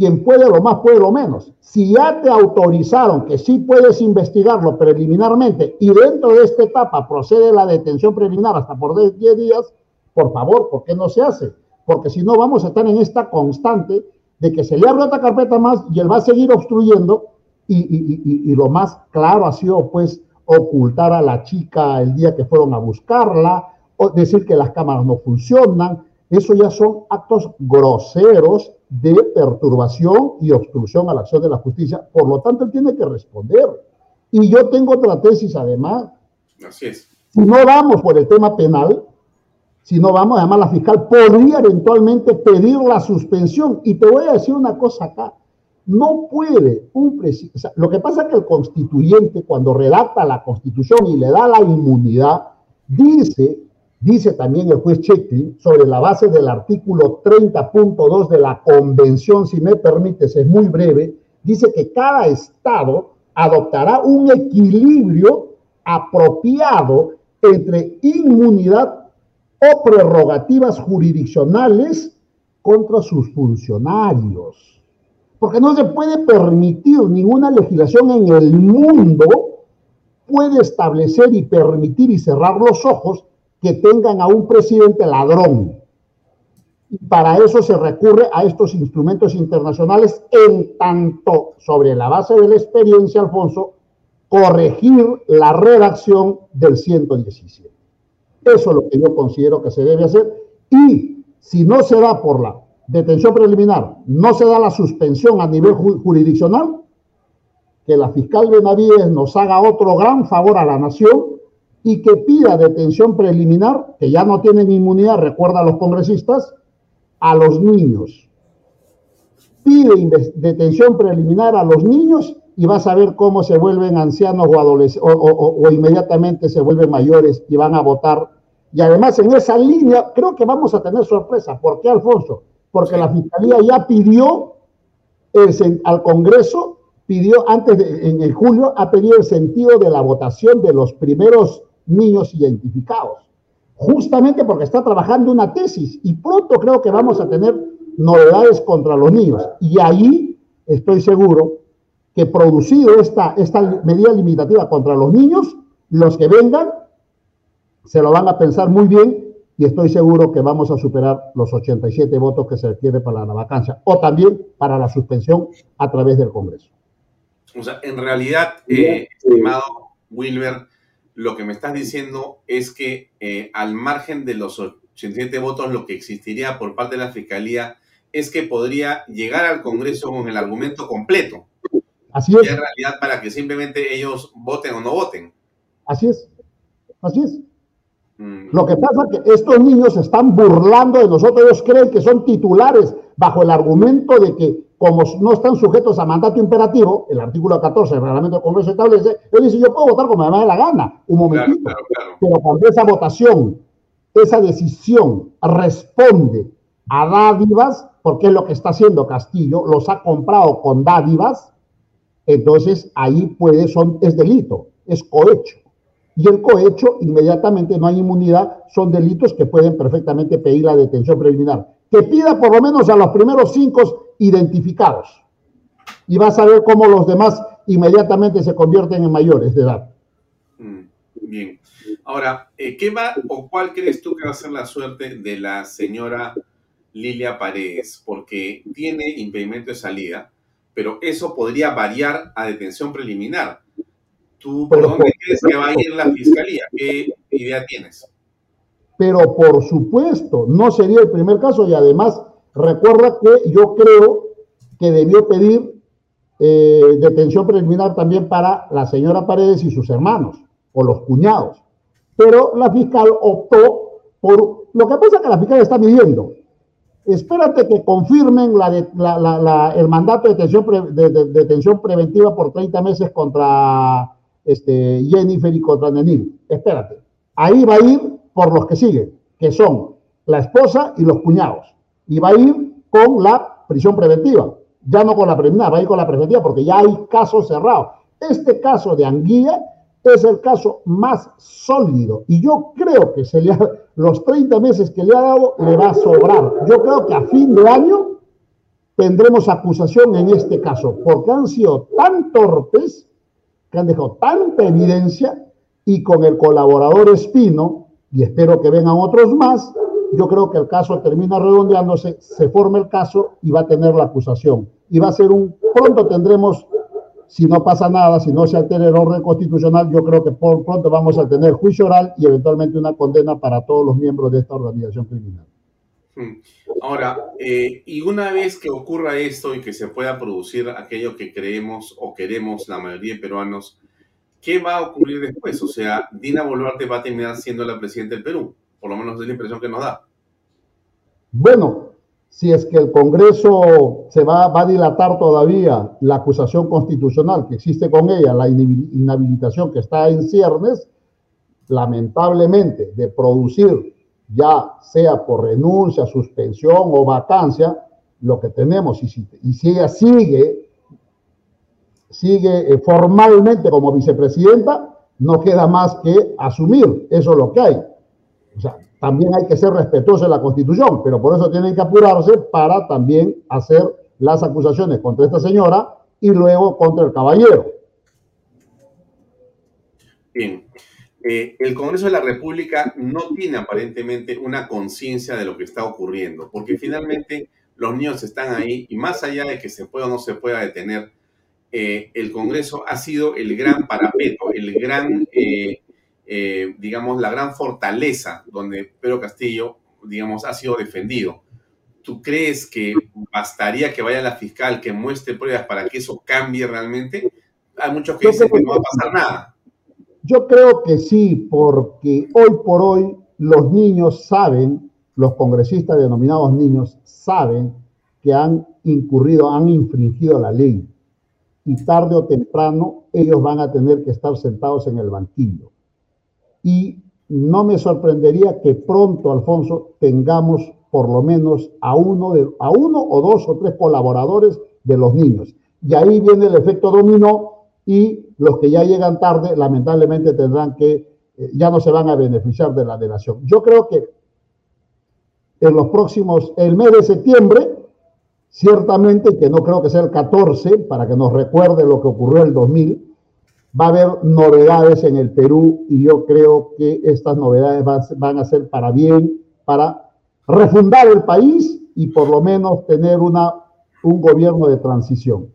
quien puede lo más puede lo menos. Si ya te autorizaron que sí puedes investigarlo preliminarmente y dentro de esta etapa procede la detención preliminar hasta por 10 días, por favor, ¿por qué no se hace? Porque si no vamos a estar en esta constante de que se le abre otra carpeta más y él va a seguir obstruyendo y, lo más claro ha sido pues ocultar a la chica el día que fueron a buscarla, o decir que las cámaras no funcionan, eso ya son actos groseros de perturbación y obstrucción a la acción de la justicia. Por lo tanto, él tiene que responder. Y yo tengo otra tesis además. Así es. Si no vamos por el tema penal, si no vamos, además la fiscal podría eventualmente pedir la suspensión. Y te voy a decir una cosa acá. No puede un presidente, lo que pasa es que el constituyente cuando redacta la constitución y le da la inmunidad, dice, dice también el juez Cheklin, sobre la base del artículo 30.2 de la convención, si me permites, es muy breve, dice que cada estado adoptará un equilibrio apropiado entre inmunidad o prerrogativas jurisdiccionales contra sus funcionarios. Porque no se puede permitir ninguna legislación en el mundo puede establecer y permitir y cerrar los ojos que tengan a un presidente ladrón. Y para eso se recurre a estos instrumentos internacionales en tanto, sobre la base de la experiencia, Alfonso, corregir la redacción del 117. Eso es lo que yo considero que se debe hacer. Y si no se da por la detención preliminar, no se da la suspensión a nivel jurisdiccional, que la fiscal Benavides nos haga otro gran favor a la nación y que pida detención preliminar, que ya no tienen inmunidad, recuerda a los congresistas, a los niños. Pide detención preliminar a los niños y vas a ver cómo se vuelven ancianos o, adolescentes o, inmediatamente se vuelven mayores y van a votar. Y además en esa línea creo que vamos a tener sorpresa. ¿Por qué, Alfonso? Porque la Fiscalía ya pidió al Congreso, pidió antes de, en el julio, ha pedido el sentido de la votación de los primeros niños identificados, justamente porque está trabajando una tesis y pronto creo que vamos a tener novedades contra los niños. Y ahí estoy seguro que producido esta, esta medida limitativa contra los niños, los que vengan se lo van a pensar muy bien y estoy seguro que vamos a superar los 87 votos que se requiere para la vacancia o también para la suspensión a través del Congreso. O sea, en realidad, eh, estimado Wilber, lo que me estás diciendo es que eh, al margen de los 87 votos, lo que existiría por parte de la Fiscalía es que podría llegar al Congreso con el argumento completo. Así es. en realidad para que simplemente ellos voten o no voten. Así es. Así es. Mm. Lo que pasa es que estos niños se están burlando de nosotros. Ellos creen que son titulares bajo el argumento de que como no están sujetos a mandato imperativo, el artículo 14 del reglamento del Congreso establece, ellos dicen, yo puedo votar como me da la gana, un momentito. Pero cuando esa votación, esa decisión responde a dádivas, porque es lo que está haciendo Castillo, los ha comprado con dádivas, entonces ahí puede, son, es delito, es cohecho. Y el cohecho, inmediatamente no hay inmunidad, son delitos que pueden perfectamente pedir la detención preliminar. Que pida por lo menos a los primeros cinco identificados. Y vas a ver cómo los demás inmediatamente se convierten en mayores de edad. Mm, bien. Ahora, eh, ¿qué va o cuál crees tú que va a ser la suerte de la señora Lilia Paredes? Porque tiene impedimento de salida pero eso podría variar a detención preliminar. ¿Tú por dónde crees que va a ir la fiscalía? ¿Qué idea tienes? Pero por supuesto, no sería el primer caso y además recuerda que yo creo que debió pedir eh, detención preliminar también para la señora Paredes y sus hermanos o los cuñados. Pero la fiscal optó por lo que pasa que la fiscal está midiendo espérate que confirmen el mandato de detención, preventiva por 30 meses contra este, Jennifer y contra Nenil. Espérate. Ahí va a ir por los que siguen, que son la esposa y los cuñados. Y va a ir con la prisión preventiva. Ya no con la preliminar, va a ir con la preventiva porque ya hay casos cerrados. Este caso de Anguilla es el caso más sólido y yo creo que se le los 30 meses que le ha dado le va a sobrar. Yo creo que a fin de año tendremos acusación en este caso porque han sido tan torpes que han dejado tanta evidencia y con el colaborador Espino, y espero que vengan otros más, yo creo que el caso termina redondeándose, se forma el caso y va a tener la acusación. Y va a ser un, pronto tendremos si no pasa nada, si no se altera el orden constitucional, yo creo que por pronto vamos a tener juicio oral y eventualmente una condena para todos los miembros de esta organización criminal. Hmm. Ahora, eh, y una vez que ocurra esto y que se pueda producir aquello que creemos o queremos la mayoría de peruanos, ¿qué va a ocurrir después? O sea, Dina Boluarte va a terminar siendo la presidenta del Perú, por lo menos es la impresión que nos da. Bueno, si es que el Congreso se va, va, a dilatar todavía la acusación constitucional que existe con ella, la inhabilitación que está en ciernes, lamentablemente de producir ya sea por renuncia, suspensión o vacancia, lo que tenemos, y si, y si ella sigue, sigue eh, formalmente como vicepresidenta, no queda más que asumir, eso es lo que hay. O sea, también hay que ser respetuoso de la Constitución, pero por eso tienen que apurarse para también hacer las acusaciones contra esta señora y luego contra el caballero. Bien. Eh, el Congreso de la República no tiene aparentemente una conciencia de lo que está ocurriendo, porque finalmente los niños están ahí y más allá de que se pueda o no se pueda detener, eh, el Congreso ha sido el gran parapeto, el gran eh, eh, digamos, la gran fortaleza donde Pedro Castillo, digamos, ha sido defendido. ¿Tú crees que bastaría que vaya la fiscal, que muestre pruebas para que eso cambie realmente? Hay muchos que dicen que no va a pasar nada. Yo creo que sí, porque hoy por hoy los niños saben, los congresistas denominados niños saben que han incurrido, han infringido la ley. Y tarde o temprano ellos van a tener que estar sentados en el banquillo. Y no me sorprendería que pronto, Alfonso, tengamos por lo menos a uno, de, a uno o dos o tres colaboradores de los niños. Y ahí viene el efecto dominó y los que ya llegan tarde, lamentablemente tendrán que, eh, ya no se van a beneficiar de la delación. Yo creo que en los próximos, el mes de septiembre, ciertamente, que no creo que sea el 14, para que nos recuerde lo que ocurrió el 2000, va a haber novedades en el Perú y yo creo que estas novedades van a ser para bien, para refundar el país y por lo menos tener una, un gobierno de transición.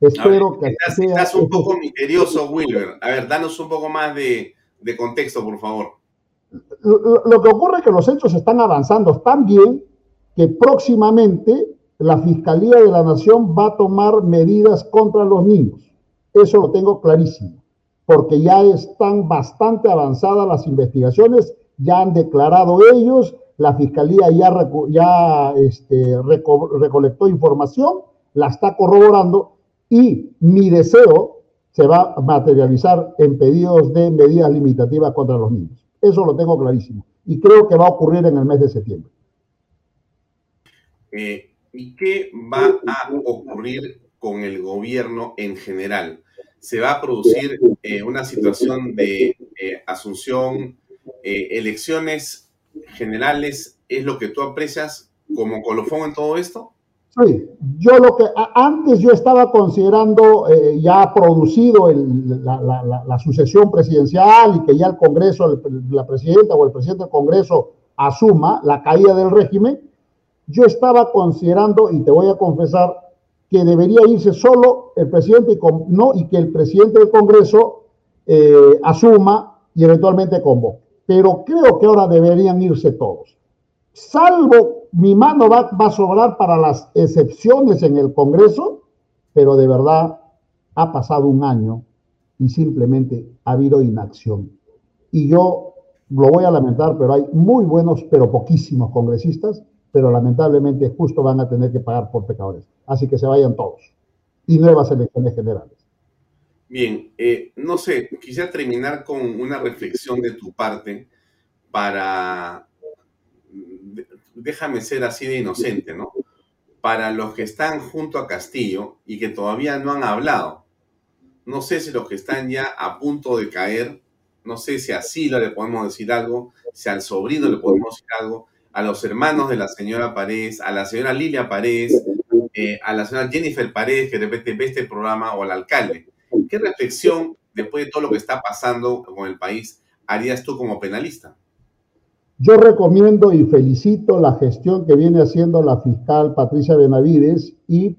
Espero que estás, estás un poco misterioso, Wilber. A ver, danos un poco más de, de contexto, por favor. Lo, lo, que ocurre es que los hechos están avanzando tan bien que próximamente la Fiscalía de la Nación va a tomar medidas contra los niños. Eso lo tengo clarísimo, porque ya están bastante avanzadas las investigaciones, ya han declarado ellos, la Fiscalía ya, este, recolectó información, la está corroborando y mi deseo se va a materializar en pedidos de medidas limitativas contra los niños. Eso lo tengo clarísimo y creo que va a ocurrir en el mes de septiembre. Eh, ¿Y qué va a ocurrir con el gobierno en general? ¿Se va a producir eh, una situación de eh, asunción, elecciones generales? ¿Es lo que tú aprecias como colofón en todo esto? Sí, yo lo que antes yo estaba considerando eh, ya producido la, sucesión presidencial y que ya el Congreso, la presidenta o el presidente del Congreso asuma la caída del régimen, yo estaba considerando, y te voy a confesar, que debería irse solo el presidente y, no, y que el presidente del Congreso eh, asuma y eventualmente convoque. Pero creo que ahora deberían irse todos salvo mi mano va, a sobrar para las excepciones en el Congreso, pero de verdad ha pasado un año y simplemente ha habido inacción. Y yo lo voy a lamentar, pero hay muy buenos, pero poquísimos congresistas, pero lamentablemente justo van a tener que pagar por pecadores. Así que se vayan todos. Y nuevas elecciones generales. Bien, eh, no sé, quisiera terminar con una reflexión de tu parte para déjame ser así de inocente, ¿no? Para los que están junto a Castillo y que todavía no han hablado, no sé si los que están ya a punto de caer, no sé si a Sila le podemos decir algo, si al sobrino le podemos decir algo, a los hermanos de la señora Paredes, a la señora Lilia Paredes, eh, a la señora Jennifer Paredes, que de repente ve este programa, o al alcalde. ¿Qué reflexión, después de todo lo que está pasando con el país, harías tú como penalista? Yo recomiendo y felicito la gestión que viene haciendo la fiscal Patricia Benavides y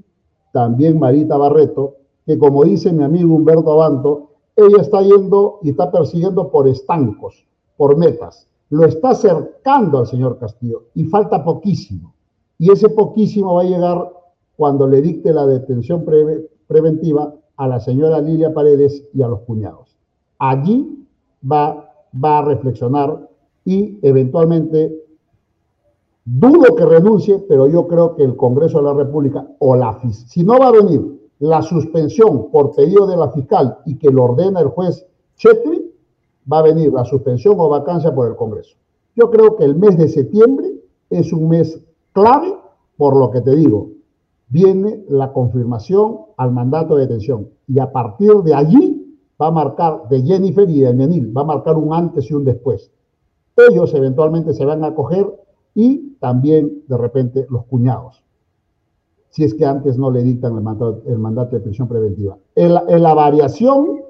también Marita Barreto, que como dice mi amigo Humberto Abanto, ella está yendo y está persiguiendo por estancos, por metas. Lo está acercando al señor Castillo y falta poquísimo. Y ese poquísimo va a llegar cuando le dicte la detención preventiva a la señora Lilia Paredes y a los cuñados. Allí va, va a reflexionar y eventualmente dudo que renuncie, pero yo creo que el Congreso de la República o la si no va a venir la suspensión por pedido de la fiscal y que lo ordena el juez Chetri, va a venir la suspensión o vacancia por el Congreso. Yo creo que el mes de septiembre es un mes clave, por lo que te digo, viene la confirmación al mandato de detención y a partir de allí va a marcar de Jennifer y de Menil, va a marcar un antes y un después ellos eventualmente se van a acoger y también de repente los cuñados, si es que antes no le dictan el mandato, el mandato de prisión preventiva. En la, variación,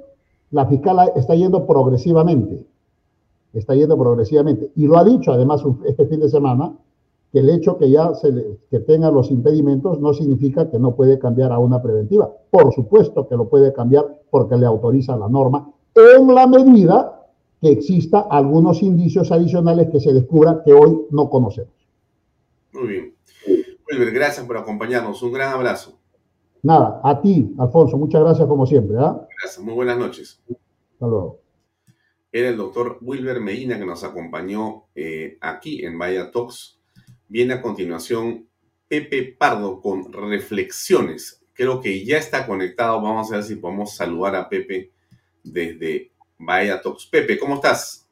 la fiscal está yendo progresivamente, está yendo progresivamente, y lo ha dicho además este fin de semana, que el hecho que ya se que tenga los impedimentos no significa que no puede cambiar a una preventiva. Por supuesto que lo puede cambiar porque le autoriza la norma en la medida que exista algunos indicios adicionales que se descubra que hoy no conocemos. Muy bien. Wilber, gracias por acompañarnos. Un gran abrazo. Nada, a ti, Alfonso, muchas gracias como siempre. ¿ah? Gracias, muy buenas noches. Hasta luego. Era el doctor Wilber Medina que nos acompañó eh, aquí en Vaya Talks. Viene a continuación Pepe Pardo con reflexiones. Creo que ya está conectado. Vamos a ver si podemos saludar a Pepe desde Vaya Talks. Pepe, ¿cómo estás?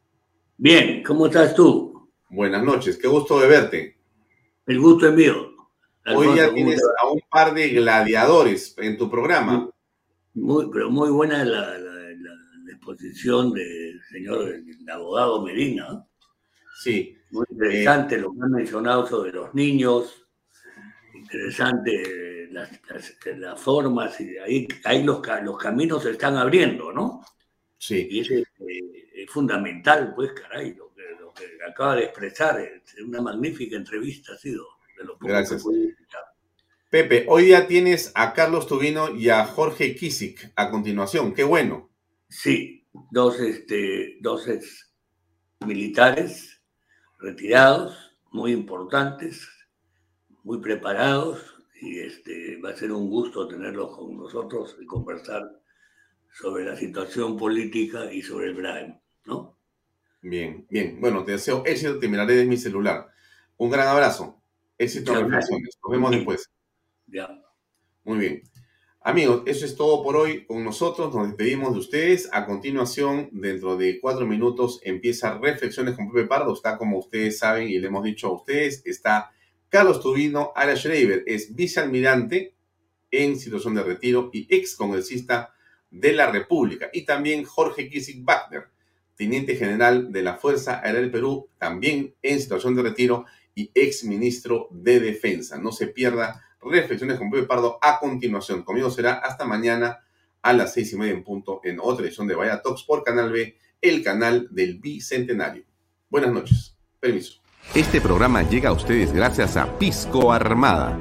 Bien, ¿cómo estás tú? Buenas noches, qué gusto de verte. El gusto es mío. Hoy ya tienes a un par de gladiadores en tu programa. Muy, pero muy buena la, exposición del señor el abogado Medina. Sí. Muy interesante lo que han mencionado sobre los niños. Interesante las, las, formas y ahí, ahí los, los caminos se están abriendo, ¿no? Sí. Y es, eh, es fundamental, pues, caray, lo que, lo que acaba de expresar. Es una magnífica entrevista ha sido. Gracias. Pepe, hoy ya tienes a Carlos Tubino y a Jorge Kisik a continuación. Qué bueno. Sí, dos, este, dos militares retirados, muy importantes, muy preparados, y este, va a ser un gusto tenerlos con nosotros y conversar sobre la situación política y sobre el Brain, ¿no? Bien, bien. Bueno, te deseo éxito, te miraré de mi celular. Un gran abrazo. Éxito en reflexiones. Nos vemos después. Ya. Muy bien. Amigos, eso es todo por hoy con nosotros. Nos despedimos de ustedes. A continuación, dentro de cuatro minutos, empieza Reflexiones con Pepe Pardo. Está, como ustedes saben y le hemos dicho a ustedes, está Carlos Tubino, Ara Schreiber, es vicealmirante en situación de retiro y ex congresista de la República. Y también Jorge Kisik Wagner, teniente general de la Fuerza Aérea del Perú, también en situación de retiro y ex ministro de Defensa. No se pierda reflexiones con Pepe Pardo a continuación. Conmigo será hasta mañana a las seis y media en punto en otra edición de Vaya Talks por Canal B, el canal del Bicentenario. Buenas noches. Permiso. Este programa llega a ustedes gracias a Pisco Armada.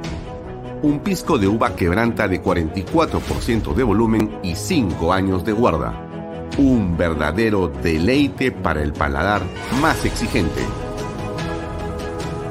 Un pisco de uva quebranta de 44% de volumen y 5 años de guarda. Un verdadero deleite para el paladar más exigente